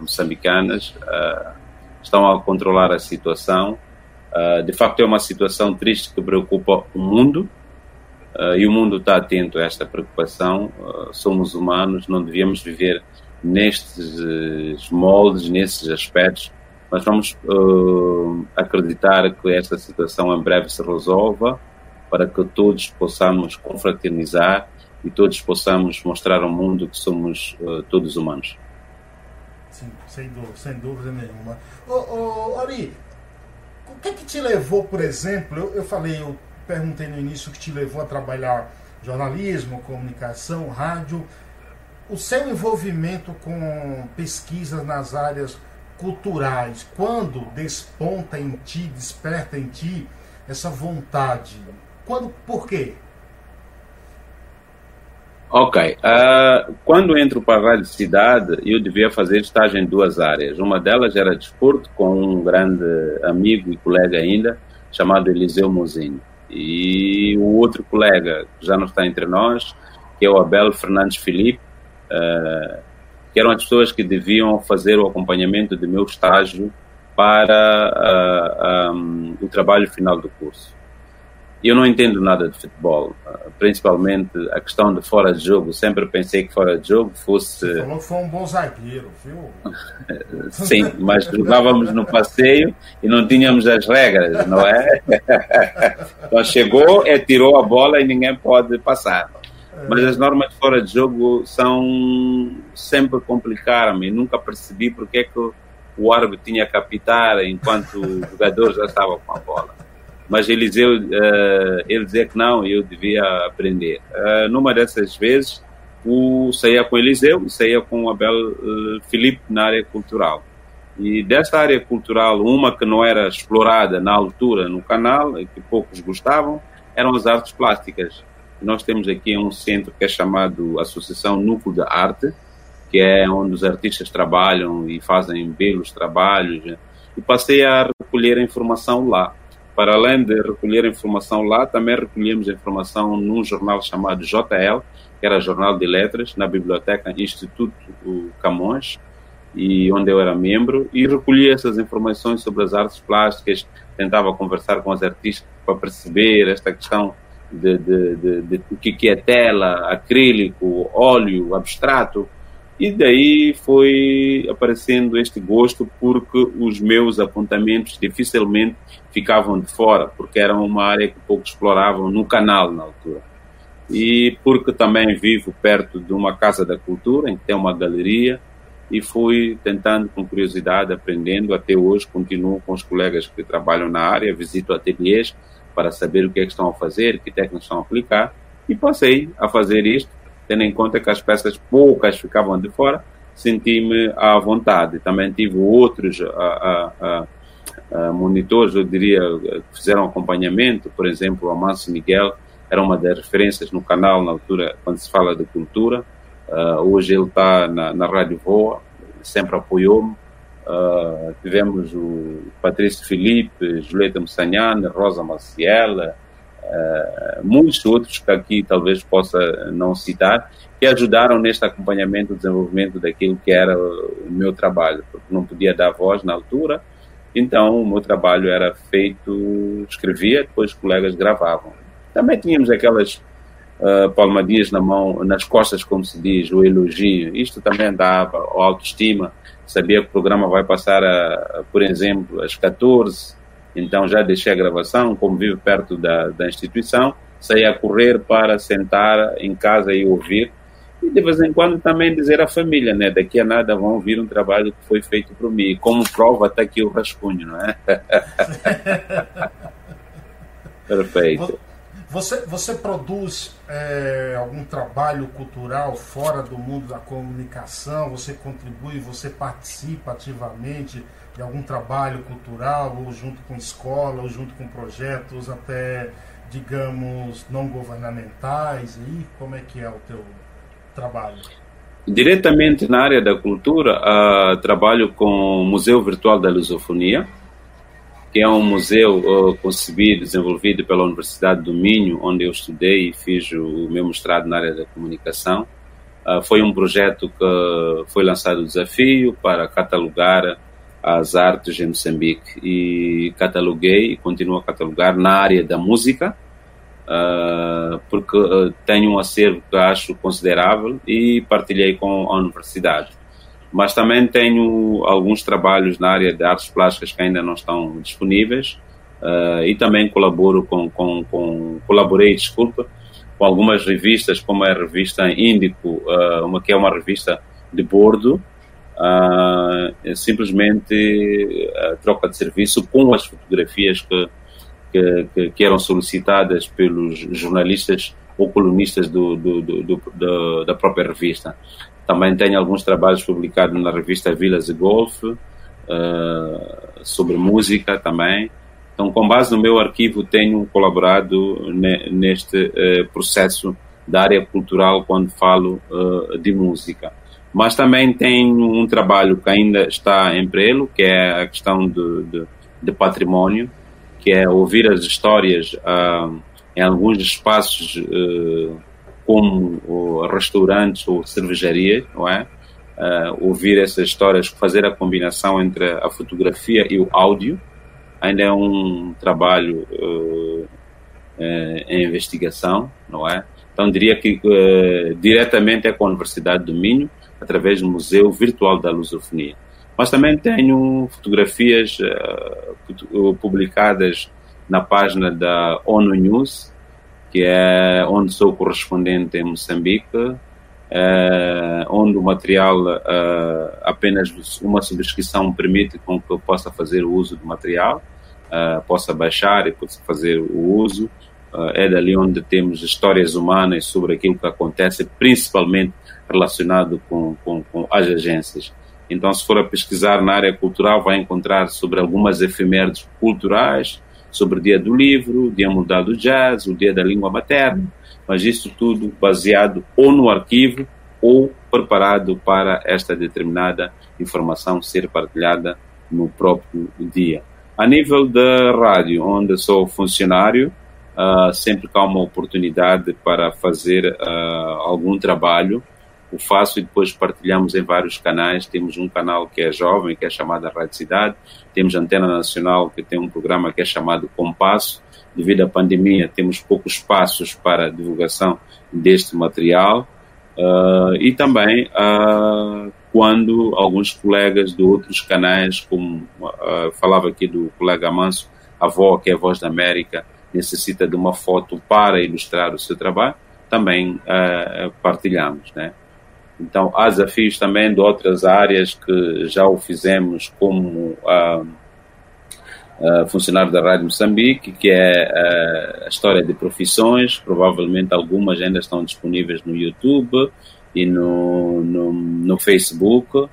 moçambicanas estão a controlar a situação. de facto, é uma situação triste que preocupa o mundo Uh, e o mundo está atento a esta preocupação. Uh, somos humanos, não devíamos viver nestes uh, moldes, nesses aspectos, mas vamos acreditar que esta situação em breve se resolva para que todos possamos confraternizar e todos possamos mostrar ao mundo que somos todos humanos. Sim, sem dúvida, sem dúvida nenhuma. Ô, ô, Ari, o que, é que te levou, por exemplo, eu, eu falei, eu perguntei no início que te levou a trabalhar jornalismo, comunicação, rádio. O seu envolvimento com pesquisas nas áreas culturais, quando desponta em ti, desperta em ti essa vontade? Quando, por quê? Ok. Uh, quando entro para a Rádio Cidade, eu devia fazer estágio em duas áreas. Uma delas era desporto, com um grande amigo e colega ainda, chamado Eliseu Mozinho. E o outro colega, que já não está entre nós, que é o Abel Fernandes Felipe, uh, que eram as pessoas que deviam fazer o acompanhamento do meu estágio para uh, um, o trabalho final do curso. Eu não entendo nada de futebol, principalmente a questão de fora de jogo. Sempre pensei que fora de jogo fosse. Você falou que foi um bom zagueiro, viu? *laughs* Sim, mas jogávamos no passeio e não tínhamos as regras, não é? *laughs* Então chegou, é, tirou a bola e ninguém pode passar. Mas as normas de fora de jogo são sempre complicaram-me. Nunca percebi porque é que o árbitro tinha que apitar enquanto o jogador já estava com a bola mas Eliseu, uh, ele dizia que não, eu devia aprender. Uh, numa dessas vezes, o, saía com Eliseu e saía com Abel uh, Felipe na área cultural. E desta área cultural, uma que não era explorada na altura no canal, e que poucos gostavam, eram as artes plásticas. Nós temos aqui um centro que é chamado Associação Núcleo da Arte, que é onde os artistas trabalham e fazem belos trabalhos. E passei a recolher a informação lá para além de recolher informação lá, também recolhemos informação num jornal chamado JL, que era Jornal de Letras, na Biblioteca Instituto Camões, e onde eu era membro, e recolhi essas informações sobre as artes plásticas, tentava conversar com os artistas para perceber esta questão de, de, de, de, o que é tela, acrílico, óleo, abstrato. E daí foi aparecendo este gosto porque os meus apontamentos dificilmente ficavam de fora, porque era uma área que pouco exploravam no canal na altura. E porque também vivo perto de uma casa da cultura, em que tem uma galeria, e fui tentando com curiosidade, aprendendo. Até hoje continuo com os colegas que trabalham na área, visito ateliês para saber o que é que estão a fazer, que técnicas estão a aplicar, e passei a fazer isto tendo em conta que as peças poucas ficavam de fora, senti-me à vontade. Também tive outros a, a, a, monitores, eu diria, que fizeram acompanhamento, por exemplo, o Amancio Miguel era uma das referências no canal na altura, quando se fala de cultura. Uh, hoje ele está na, na Rádio Voa, sempre apoiou-me. Uh, tivemos o Patrício Felipe, Julieta Mussanhane, Rosa Maciela, uh, muitos outros que aqui talvez possa não citar, que ajudaram neste acompanhamento, desenvolvimento daquilo que era o meu trabalho, porque não podia dar voz na altura, então o meu trabalho era feito, escrevia, depois os colegas gravavam. Também tínhamos aquelas uh, palmadinhas na mão, nas costas, como se diz, o elogio. Isto também dava autoestima. Sabia que o programa vai passar, a, por exemplo, às 14, então já deixei a gravação, como vivo perto da, da instituição, saí a correr para sentar em casa e ouvir. E de vez em quando também dizer à família, né? Daqui a nada vão ouvir um trabalho que foi feito por mim. Como prova está aqui o rascunho, não é? *laughs* Perfeito. Você, você produz é, algum trabalho cultural fora do mundo da comunicação? Você contribui, você participa ativamente de algum trabalho cultural, ou junto com escola, ou junto com projetos até, digamos, não governamentais? E como é que é o teu trabalho? Diretamente na área da cultura, uh, trabalho com o Museu Virtual da Lusofonia, que é um museu uh, concebido, desenvolvido pela Universidade do Minho, onde eu estudei e fiz o meu mestrado na área da comunicação. Uh, foi um projeto que foi lançado o desafio para catalogar as artes em Moçambique e cataloguei e continuo a catalogar na área da música, uh, porque tenho um acervo que acho considerável e partilhei com a universidade. Mas também tenho alguns trabalhos na área de artes plásticas que ainda não estão disponíveis uh, e também colaboro com, com, com, colaborei, desculpa, com algumas revistas, como a revista Índico, uh, uma que é uma revista de bordo, uh, é simplesmente troca de serviço com as fotografias que, que, que, eram solicitadas pelos jornalistas ou colunistas do, do, do, do da própria revista. Também tenho alguns trabalhos publicados na revista Vilas e Golf, uh, sobre música também. Então, com base no meu arquivo, tenho colaborado ne, neste uh, processo da área cultural quando falo uh, de música. Mas também tenho um trabalho que ainda está em prelo, que é a questão de, de, de património, que é ouvir as histórias em alguns espaços como restaurantes ou cervejarias, não é? Uh, ouvir essas histórias, fazer a combinação entre a fotografia e o áudio, ainda é um trabalho uh, uh, em investigação, não é? Então diria que diretamente é com a Universidade do Minho, através do Museu Virtual da Lusofonia. Mas também tenho fotografias publicadas na página da ONU News, que é onde sou correspondente em Moçambique, é, onde o material, é, apenas uma subscrição permite com que eu possa fazer o uso do material, possa baixar e possa fazer o uso. é dali onde temos histórias humanas sobre aquilo que acontece, principalmente relacionado com, com, com as agências. Então, se for a pesquisar na área cultural, vai encontrar sobre algumas efemérides culturais, sobre o dia do livro, o dia mundial do jazz, o dia da língua materna, mas isso tudo baseado ou no arquivo ou preparado para esta determinada informação ser partilhada no próprio dia. A nível da rádio, onde sou funcionário, uh, sempre que há uma oportunidade para fazer uh, algum trabalho, o faço e depois partilhamos em vários canais. Temos um canal que é jovem, que é chamado Rádio Cidade, temos a Antena Nacional, que tem um programa que é chamado Compasso. Devido à pandemia, temos poucos espaços para divulgação deste material. Uh, e também uh, quando alguns colegas de outros canais, como uh, falava aqui do colega Manso, a avó, que é a Voz da América, necessita de uma foto para ilustrar o seu trabalho, também partilhamos, né? Então, há desafios também de outras áreas que já o fizemos, como uh, funcionário da Rádio Moçambique, que é a história de profissões. Provavelmente algumas ainda estão disponíveis no YouTube e no, no, no Facebook.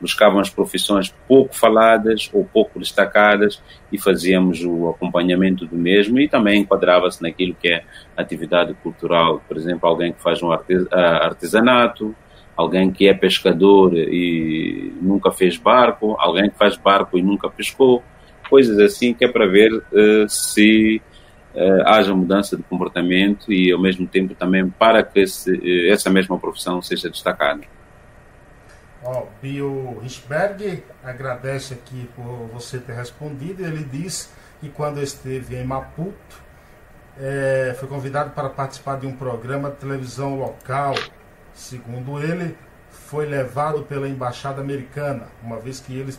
Buscávamos profissões pouco faladas ou pouco destacadas e fazíamos o acompanhamento do mesmo e também enquadrava-se naquilo que é atividade cultural. Por exemplo, alguém que faz um artesanato, alguém que é pescador e nunca fez barco, alguém que faz barco e nunca pescou, coisas assim que é para ver uh, se uh, haja mudança de comportamento e ao mesmo tempo também para que uh, essa mesma profissão seja destacada. Oh, Bio Richberg agradece aqui por você ter respondido. Ele diz que quando esteve em Maputo, é, foi convidado para participar de um programa de televisão local Segundo ele, foi levado pela embaixada americana, uma vez que eles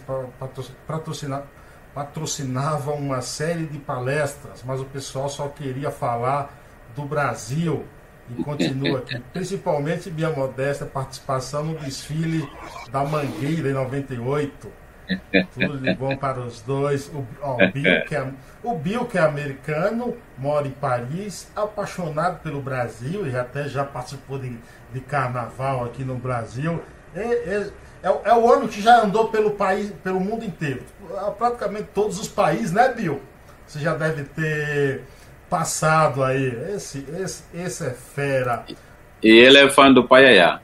patrocinavam uma série de palestras, mas o pessoal só queria falar do Brasil. E continua aqui, *laughs* principalmente minha modesta participação no desfile da Mangueira em 98 tudo de bom para os dois. O, ó, o, Bill, que é, o Bill, que é americano, mora em Paris, apaixonado pelo Brasil e até já participou de, de carnaval aqui no Brasil. É, é, é, é, o ano que já andou pelo país, pelo mundo inteiro. Praticamente todos os países, né, Bill? Você já deve ter passado aí. Esse, esse, esse é fera. E ele é fã do Paiaiá.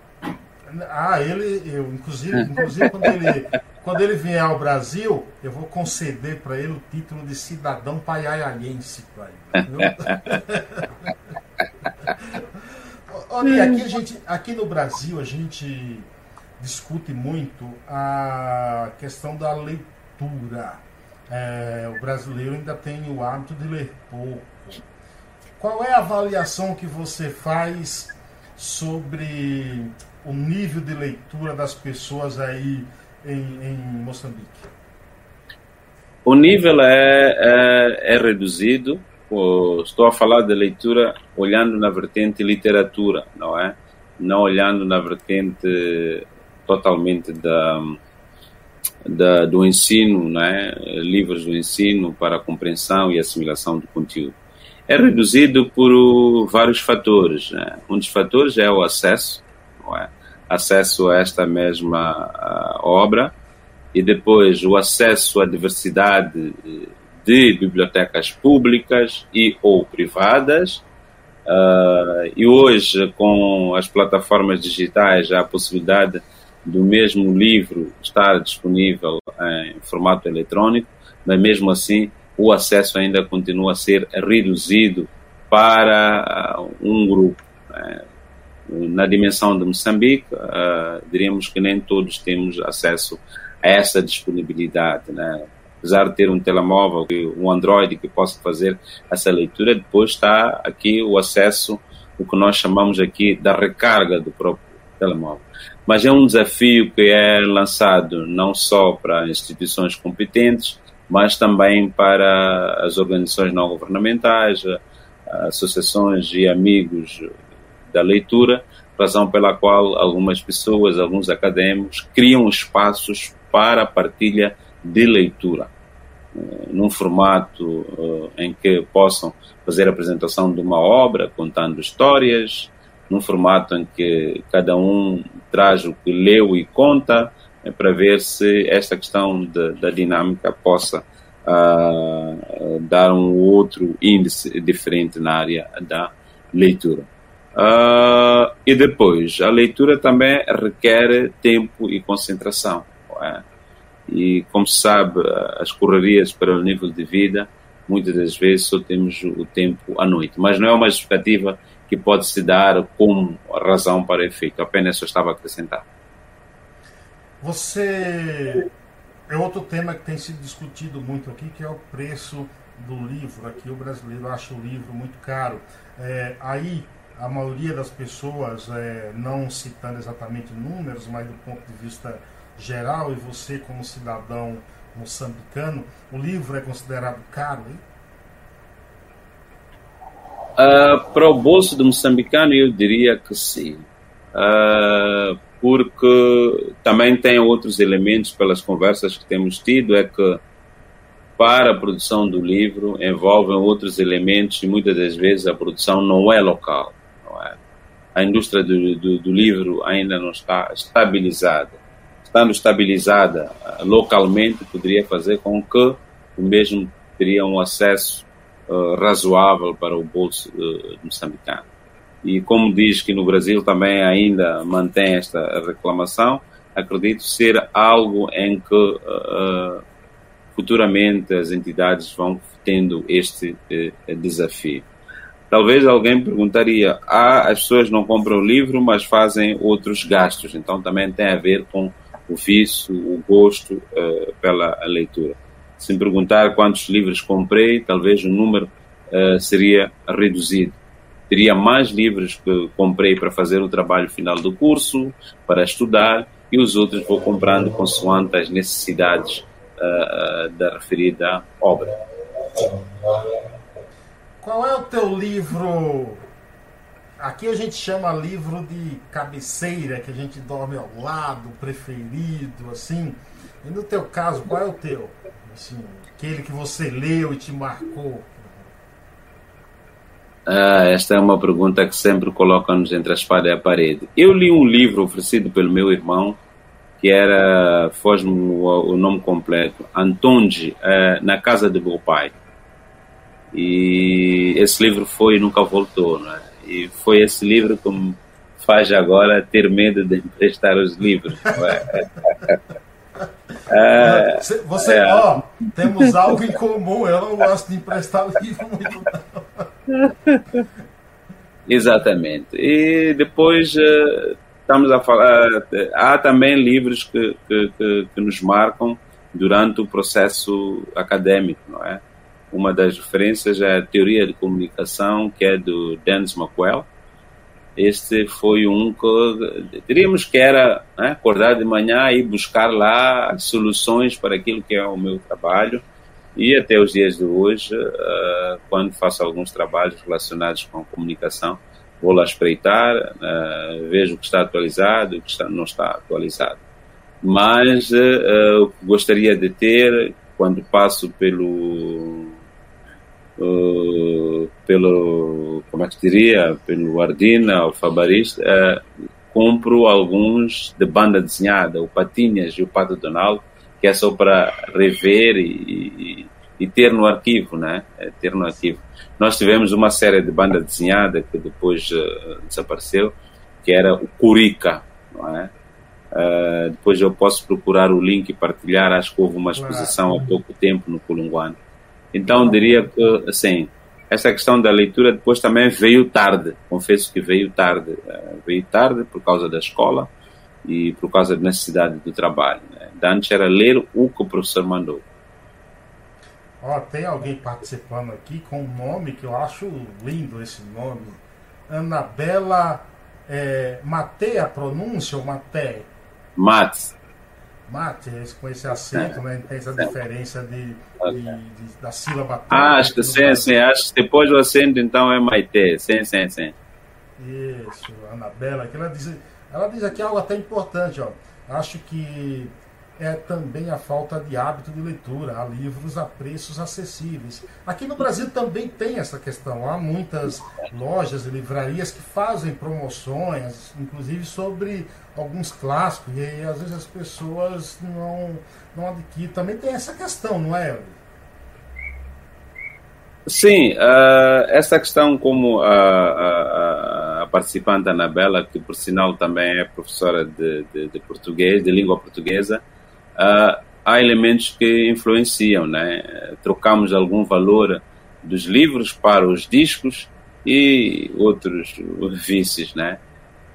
Ah, ele, eu, inclusive, inclusive quando ele quando ele vier ao Brasil, eu vou conceder para ele o título de cidadão ele. Olha, *laughs* aqui, a gente, aqui no Brasil a gente discute muito a questão da leitura. É, o brasileiro ainda tem o hábito de ler pouco. Qual é a avaliação que você faz sobre o nível de leitura das pessoas aí em, em Moçambique? O nível é, é, é reduzido. Estou a falar de leitura olhando na vertente literatura, não é? Não olhando na vertente totalmente da, da, do ensino, não é? livros do ensino para compreensão e assimilação do conteúdo. É reduzido por vários fatores. Né? Um dos fatores é o acesso, não é? Acesso a esta mesma obra e depois o acesso à diversidade de bibliotecas públicas e ou privadas uh, e hoje com as plataformas digitais há a possibilidade do mesmo livro estar disponível em formato eletrônico, mas mesmo assim o acesso ainda continua a ser reduzido para um grupo. Né? Na dimensão de Moçambique, uh, diríamos que nem todos temos acesso a essa disponibilidade, né? Apesar de ter um telemóvel, um Android que possa fazer essa leitura, depois está aqui o acesso, o que nós chamamos aqui da recarga do próprio telemóvel. Mas é um desafio que é lançado não só para instituições competentes, mas também para as organizações não governamentais, associações e amigos da leitura, razão pela qual algumas pessoas, alguns acadêmicos, criam espaços para a partilha de leitura, eh, num formato uh, em que possam fazer a apresentação de uma obra contando histórias, num formato em que cada um traz o que leu e conta, é para ver se esta questão da dinâmica possa uh, dar um outro índice diferente na área da leitura. Uh, e depois, a leitura também requer tempo e concentração. É? E, como se sabe, as correrias para o nível de vida, muitas das vezes só temos o tempo à noite. Mas não é uma justificativa que pode se dar como razão para efeito. Apenas eu estava a acrescentar. Você é outro tema que tem sido discutido muito aqui, que é o preço do livro. Aqui o brasileiro acha o livro muito caro. É, aí a maioria das pessoas, é, não citando exatamente números, mas do ponto de vista geral, e você como cidadão moçambicano, o livro é considerado caro? Hein? Uh, para o bolso do moçambicano, eu diria que sim. Uh, porque também tem outros elementos pelas conversas que temos tido, é que para a produção do livro envolvem outros elementos e muitas das vezes a produção não é local. A indústria do, do, do livro ainda não está estabilizada. Estando estabilizada localmente, poderia fazer com que o mesmo teria um acesso uh, razoável para o bolso uh, moçambicano. E como diz que no Brasil também ainda mantém esta reclamação, acredito ser algo em que uh, futuramente as entidades vão tendo este desafio. Talvez alguém perguntaria: ah, as pessoas não compram o livro, mas fazem outros gastos. Então também tem a ver com o vício, o gosto uh, pela leitura. Se me perguntar quantos livros comprei, talvez o número uh, seria reduzido. Teria mais livros que comprei para fazer o trabalho final do curso, para estudar, e os outros vou comprando consoante as necessidades uh, da referida obra. Qual é o teu livro? Aqui a gente chama livro de cabeceira, que a gente dorme ao lado, preferido, assim. E no teu caso, qual é o teu? Assim, aquele que você leu e te marcou? Ah, esta é uma pergunta que sempre coloca-nos entre a espada e a parede. Eu li um livro oferecido pelo meu irmão, que era, foge-me o, o, nome completo, Antonji, uh, Na Casa de Meu Pai. E esse livro foi e nunca voltou, né? E foi esse livro que me faz agora ter medo de emprestar os livros. É, *laughs* você, é. ó, temos algo em comum. Eu não gosto de emprestar *laughs* livro muito, não. Exatamente. E depois uh, estamos a falar. Uh, há também livros que, que, que, que, nos marcam durante o processo acadêmico, não é? Uma das referências é a teoria de comunicação, que é do Dennis McQuell este foi um que diríamos que era né, acordar de manhã e buscar lá soluções para aquilo que é o meu trabalho. E até os dias de hoje, uh, quando faço alguns trabalhos relacionados com a comunicação, vou lá espreitar, uh, vejo o que está atualizado o que está, não está atualizado. Mas uh, gostaria de ter, quando passo pelo uh, pelo, como é que diria, pelo Ardina, o Fabarista, uh, compro alguns de banda desenhada, o Patinhas e o Pato Donald, que é só para rever e, e, e, ter no arquivo, né? É, ter no arquivo. Nós tivemos uma série de banda desenhada que depois uh, desapareceu, que era o Curica, não é? Uh, depois eu posso procurar o link e partilhar. Acho que houve uma exposição há pouco tempo no Colunguano. Então diria que, assim, essa questão da leitura depois também veio tarde, confesso que veio tarde. Uh, veio tarde por causa da escola e por causa da necessidade do trabalho. Né? Antes era ler o que o professor mandou. Ó, tem alguém participando aqui com um nome que eu acho lindo esse nome. Anabela é, Maté, a pronúncia ou Maté? Mates. Mate, com esse acento, né? Tem essa diferença de, de, de da sílaba. Ah, acho que sim, sim. Acho que depois do acento, então é Maite. Sim, sim, sim. Isso, Anabela. Que ela, diz, ela diz aqui algo até importante, ó. Acho que é também a falta de hábito de leitura. Há livros a preços acessíveis. Aqui no Brasil também tem essa questão. Há muitas lojas e livrarias que fazem promoções, inclusive sobre alguns clássicos, e aí, às vezes as pessoas não, não adquirem. Também tem essa questão, não é? Sim, uh, essa questão, como a, a, a, participante Anabela, que por sinal também é professora de, de, de português, de língua portuguesa, uh, há elementos que influenciam, né? Trocamos algum valor dos livros para os discos e outros vícios, né?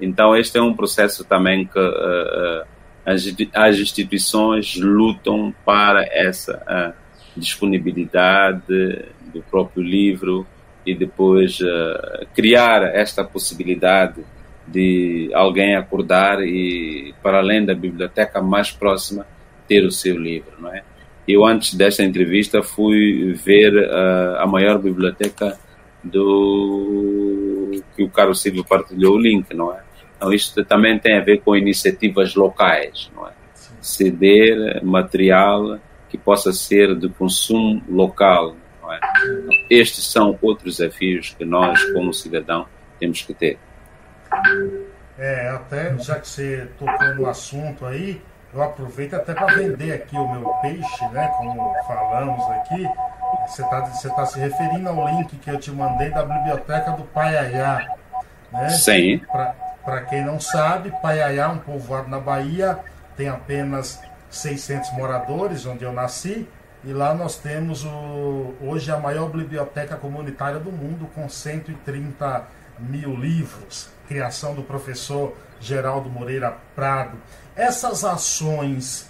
Então este é um processo também que uh, as, as, instituições lutam para essa uh, disponibilidade do próprio livro e depois uh, criar esta possibilidade de alguém acordar e para além da biblioteca mais próxima ter o seu livro, não é? Eu antes desta entrevista fui ver uh, a maior biblioteca do que o Carlos Silva partilhou o link, não é? Então isto também tem a ver com iniciativas locais, não é? Ceder material que possa ser de consumo local, não é? Estes são outros desafios que nós, como cidadão, temos que ter. É, até já que você tocou no assunto aí, eu aproveito até para vender aqui o meu peixe, né? Como falamos aqui. Você está você tá se referindo ao link que eu te mandei da biblioteca do Paiaiá. Né? Sim. Para quem não sabe, Paiaiá, um povoado na Bahia, tem apenas 600 moradores, onde eu nasci. E lá nós temos o, hoje a maior biblioteca comunitária do mundo, com 130 mil livros. Criação do professor Geraldo Moreira Prado. Essas ações,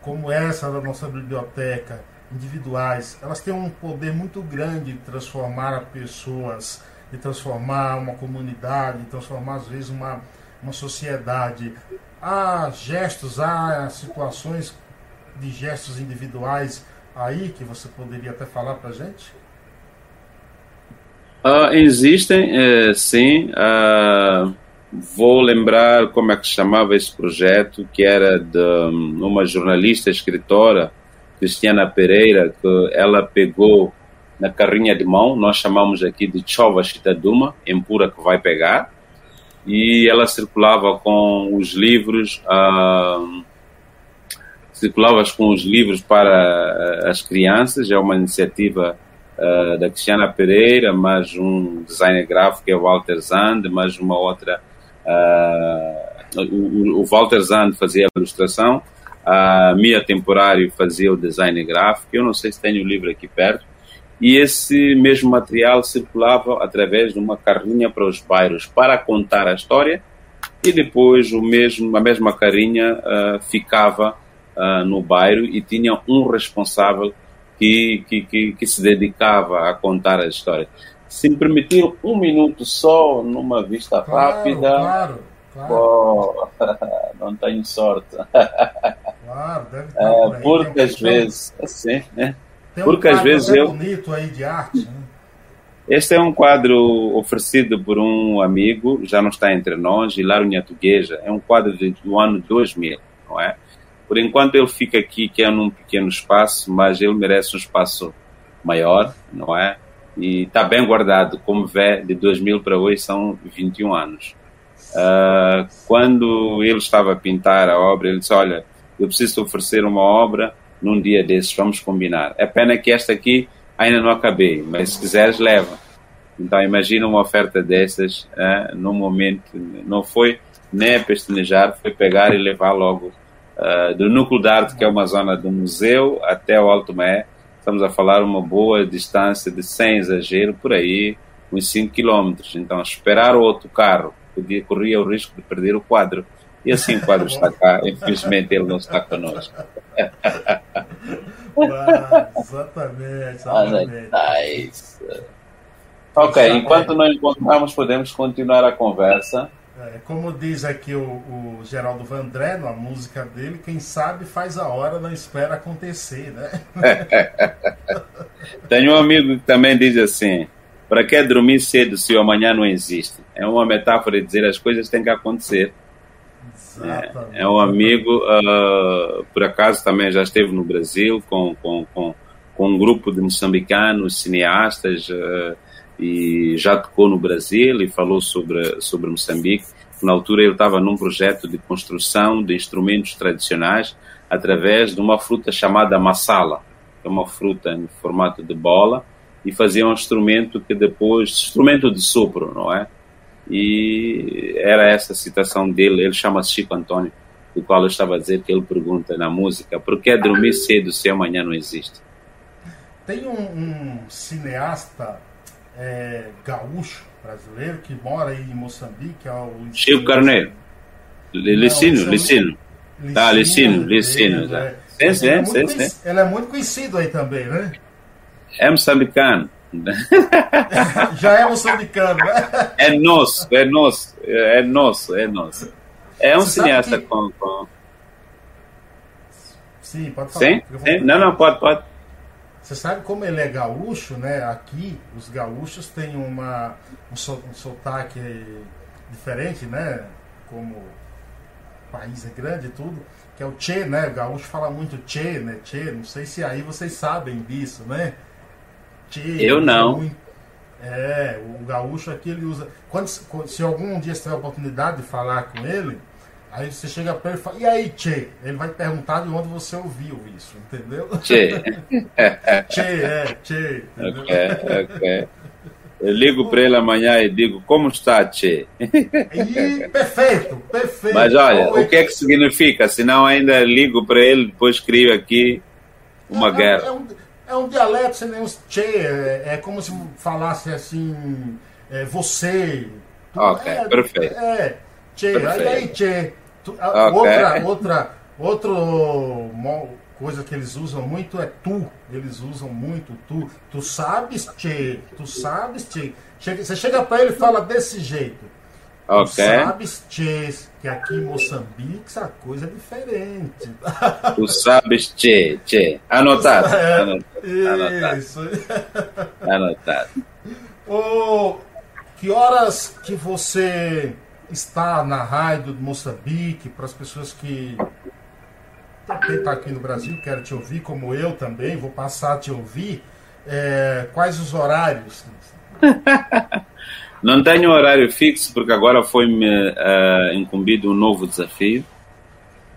como essa da nossa biblioteca, individuais, elas têm um poder muito grande de transformar pessoas, de transformar uma comunidade, de transformar às vezes uma, uma sociedade. Há gestos, há situações de gestos individuais aí que você poderia até falar para gente? Uh, existem, uh, sim. Uh, Vou lembrar como é que se chamava esse projeto, que era de hum, uma jornalista, escritora, Cristiana Pereira, que ela pegou na carrinha de mão, nós chamamos aqui de Chova Chitaduma, empura que vai pegar, e ela circulava com os livros, uh, circulava com os livros para as crianças, é uma iniciativa uh, da Cristiana Pereira, mais um designer gráfico que é o Walter Zand, mais uma outra o, o, Walter Zand fazia a ilustração, a Mia Temporário fazia o design gráfico. Eu não sei se tenho o livro aqui perto. E esse mesmo material circulava através de uma carrinha para os bairros para contar a história e depois o mesmo, a mesma carrinha uh, ficava uh, no bairro e tinha um responsável que, que, que, que, se dedicava a contar a história se me permitir um minuto só, numa vista claro, rápida. Claro, claro. *laughs* não tenho sorte. Claro, deve estar é, porque às vezes, assim, né? Tem porque um às vezes eu. bonito aí de arte, né? Este é um quadro oferecido por um amigo, já não está entre nós, Hilário Nhatugueja. É um quadro do ano 2000, não é? Por enquanto ele fica aqui, que é num pequeno espaço, mas ele merece um espaço maior, não é? E está bem guardado, como vê, de 2000 para hoje são 21 anos. Uh, quando ele estava a pintar a obra, ele disse: Olha, eu preciso oferecer uma obra num dia desses, vamos combinar. É pena que esta aqui ainda não acabei, mas se quiseres, leva. Então, imagina uma oferta dessas, uh, num momento, não foi nem pestanejar, foi pegar e levar logo uh, do núcleo de arte, que é uma zona do museu, até o Alto Maé, estamos a falar uma boa distância de, sem exagero, por aí, uns 5 km. Então, esperar o outro carro podia, corria o risco de perder o quadro. E assim o quadro está cá, *laughs* infelizmente ele não está conosco. *laughs* exatamente, exatamente. Nice. Ok, enquanto não encontramos, podemos continuar a conversa. É, como diz aqui o, o, Geraldo Vandré, na música dele, quem sabe faz a hora, não espera acontecer, né? *laughs* Tem um amigo que também diz assim, para que dormir cedo se o amanhã não existe? É uma metáfora de dizer as coisas têm que acontecer. É, é, um amigo, uh, por acaso também já esteve no Brasil com, com, com, com um grupo de moçambicanos, cineastas, uh, e já tocou no Brasil e falou sobre, sobre Moçambique. Na altura ele estava num projeto de construção de instrumentos tradicionais através de uma fruta chamada massala, que é uma fruta em formato de bola, e fazia um instrumento que depois, instrumento de sopro, não é? E era essa a citação dele, ele chama-se Chico Antônio, do qual eu estava a dizer que ele pergunta na música, por que dormir cedo se amanhã não existe? Tem um, um cineasta é, gaúcho, brasileiro que mora aí em Moçambique, é o Chico Carneiro. Licínio, Licínio. Ah, Licínio, Licínio. É. Sim, sim, é sim, sim. Ele é muito conhecido aí também, né? É moçambicano. *laughs* Já é moçambicano, né? É nosso, é nosso, é nosso, é nosso. É um Você cineasta que... com, com, Sim, pode falar. Sim? Sim? Não, não, pode, pode. Você sabe como ele é gaúcho, né? Aqui, os gaúchos têm uma, um, so, um sotaque diferente, né? Como o país é grande e tudo, que é o Tchê, né? O gaúcho fala muito Tchê, né? Tchê, não sei se aí vocês sabem disso, né? Tchê, Eu não. Muito, é, o gaúcho aqui ele usa. Quando, se algum dia você tiver a oportunidade de falar com ele, Aí você chega perto e fala, e aí, Tchê? Ele vai perguntar de onde você ouviu isso, entendeu? Tchê. *laughs* tchê, é, Tchê. Entendeu? Ok, ok. Eu ligo para ele amanhã e digo, como está, Tchê? E, perfeito, perfeito. Mas olha, Oi. o que é que significa? Senão ainda ligo para ele, depois crio aqui uma é, guerra. É um, é um dialeto sem nenhum Tchê, é, é, como se falasse assim, é, você. Ok, é, perfeito. É, Tchê, aí, aí, Tchê. Okay. Outra, outra, outro coisa que eles usam muito é tu. Eles usam muito tu. Tu sabes, tchê. Tu sabes, tchê. Chega, você chega para ele e fala desse jeito. Okay. Tu sabes, tchê, que aqui em Moçambique essa coisa é diferente. *laughs* Tu sabes, tchê, tchê. Anotado. Anotado. Isso. Anotado. *laughs* Oh, que horas que você está na rádio de Moçambique, para as pessoas que também estão tá aqui no Brasil, querem te ouvir, como eu também, vou passar a te ouvir. É, quais os horários? *laughs* Não tenho horário fixo, porque agora foi-me uh, incumbido um novo desafio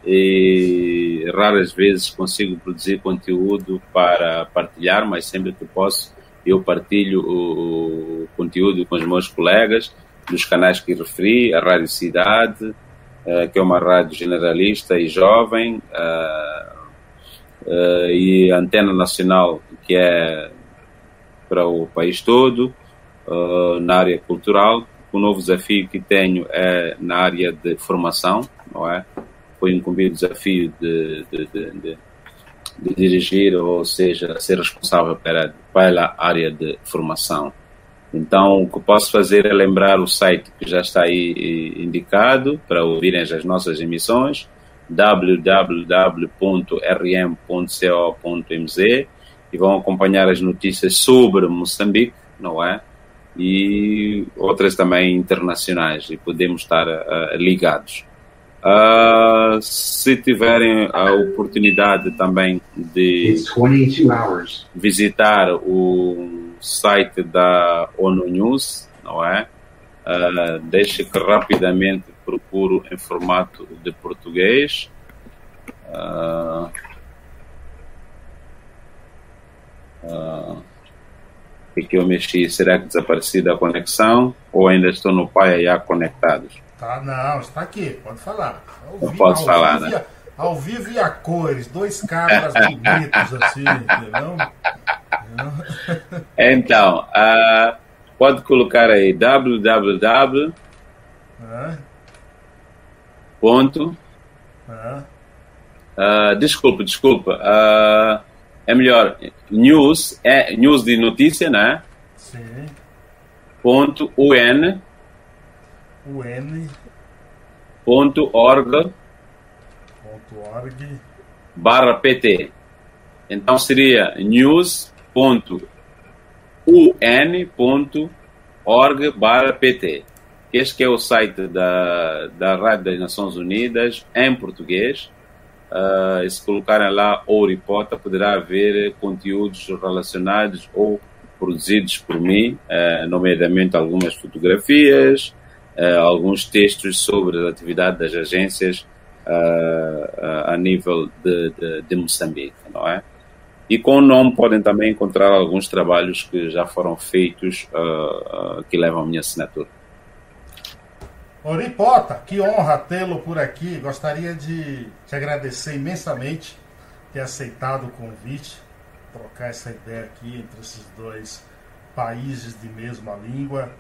e raras vezes consigo produzir conteúdo para partilhar, mas sempre que posso eu partilho o, o conteúdo com os meus colegas dos canais que referi, a Rádio Cidade, uh, que é uma rádio generalista e jovem, uh, uh, e a Antena Nacional, que é para o país todo, na área cultural. O novo desafio que tenho é na área de formação, não é? Foi incumbido o desafio de, de, de, de de dirigir, ou seja, ser responsável pela, pela área de formação. Então, o que posso fazer é lembrar o site que já está aí indicado para ouvirem as nossas emissões, www.rm.co.mz e vão acompanhar as notícias sobre Moçambique, não é? E outras também internacionais e podemos estar uh, ligados. Uh, se tiverem a oportunidade também de visitar o site da ONU News, não é? Uh, deixe que rapidamente procuro em formato de português. Uh, uh, e que eu mexi, será que desapareceu a conexão ou ainda estou no pai aí conectados? Tá, não, está aqui, pode falar. Ao não pode falar, né? Ao vivo e a cores, dois caras bonitos assim, *laughs* entendeu? *laughs* Então, uh, pode colocar aí www. Ah. Ponto. Ah. Uh, desculpa, desculpa. Uh, é melhor. News, é news de notícia, né? Sim. Ponto UN. UN. Ponto org. Ponto org. Barra PT. Então seria news un.org/pt. Este é o site da, da Rádio das Nações Unidas em português. Uh, se colocarem lá Ouripota, poderá haver conteúdos relacionados ou produzidos por mim, uh, nomeadamente algumas fotografias, uh, alguns textos sobre a atividade das agências a nível de, de, de Moçambique, não é? E com o nome podem também encontrar alguns trabalhos que já foram feitos uh, uh, que levam a minha assinatura. Oripota, que honra tê-lo por aqui. Gostaria de te agradecer imensamente ter aceitado o convite, trocar essa ideia aqui entre esses dois países de mesma língua.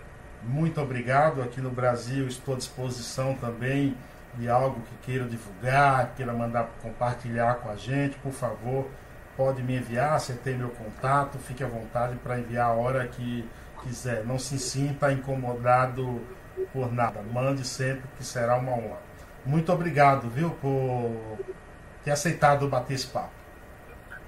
muito obrigado. Aqui no Brasil estou à disposição também de algo que queira divulgar, queira mandar compartilhar com a gente, por favor, pode me enviar, você tem meu contato, fique à vontade para enviar a hora que quiser. Não se sinta incomodado por nada. Mande sempre que será uma honra. Muito obrigado, viu, por ter aceitado bater esse papo.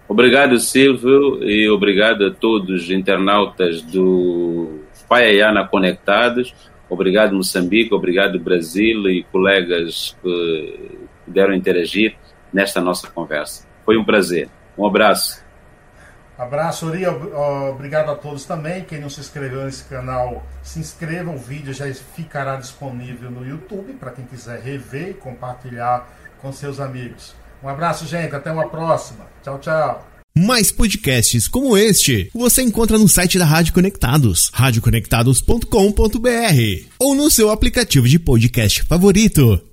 Obrigado, Silvio, e obrigado a todos os internautas do Paiaiana Conectados. Obrigado, Moçambique, obrigado, Brasil e colegas que puderam interagir nesta nossa conversa. Foi um prazer. Um abraço. Abraço, Uri. Obrigado a todos também. Quem não se inscreveu nesse canal, se inscreva. O vídeo já ficará disponível no YouTube para quem quiser rever e compartilhar com seus amigos. Um abraço, gente. Até uma próxima. Tchau, tchau. Mais podcasts como este você encontra no site da Rádio Conectados, radioconectados.com.br ou no seu aplicativo de podcast favorito.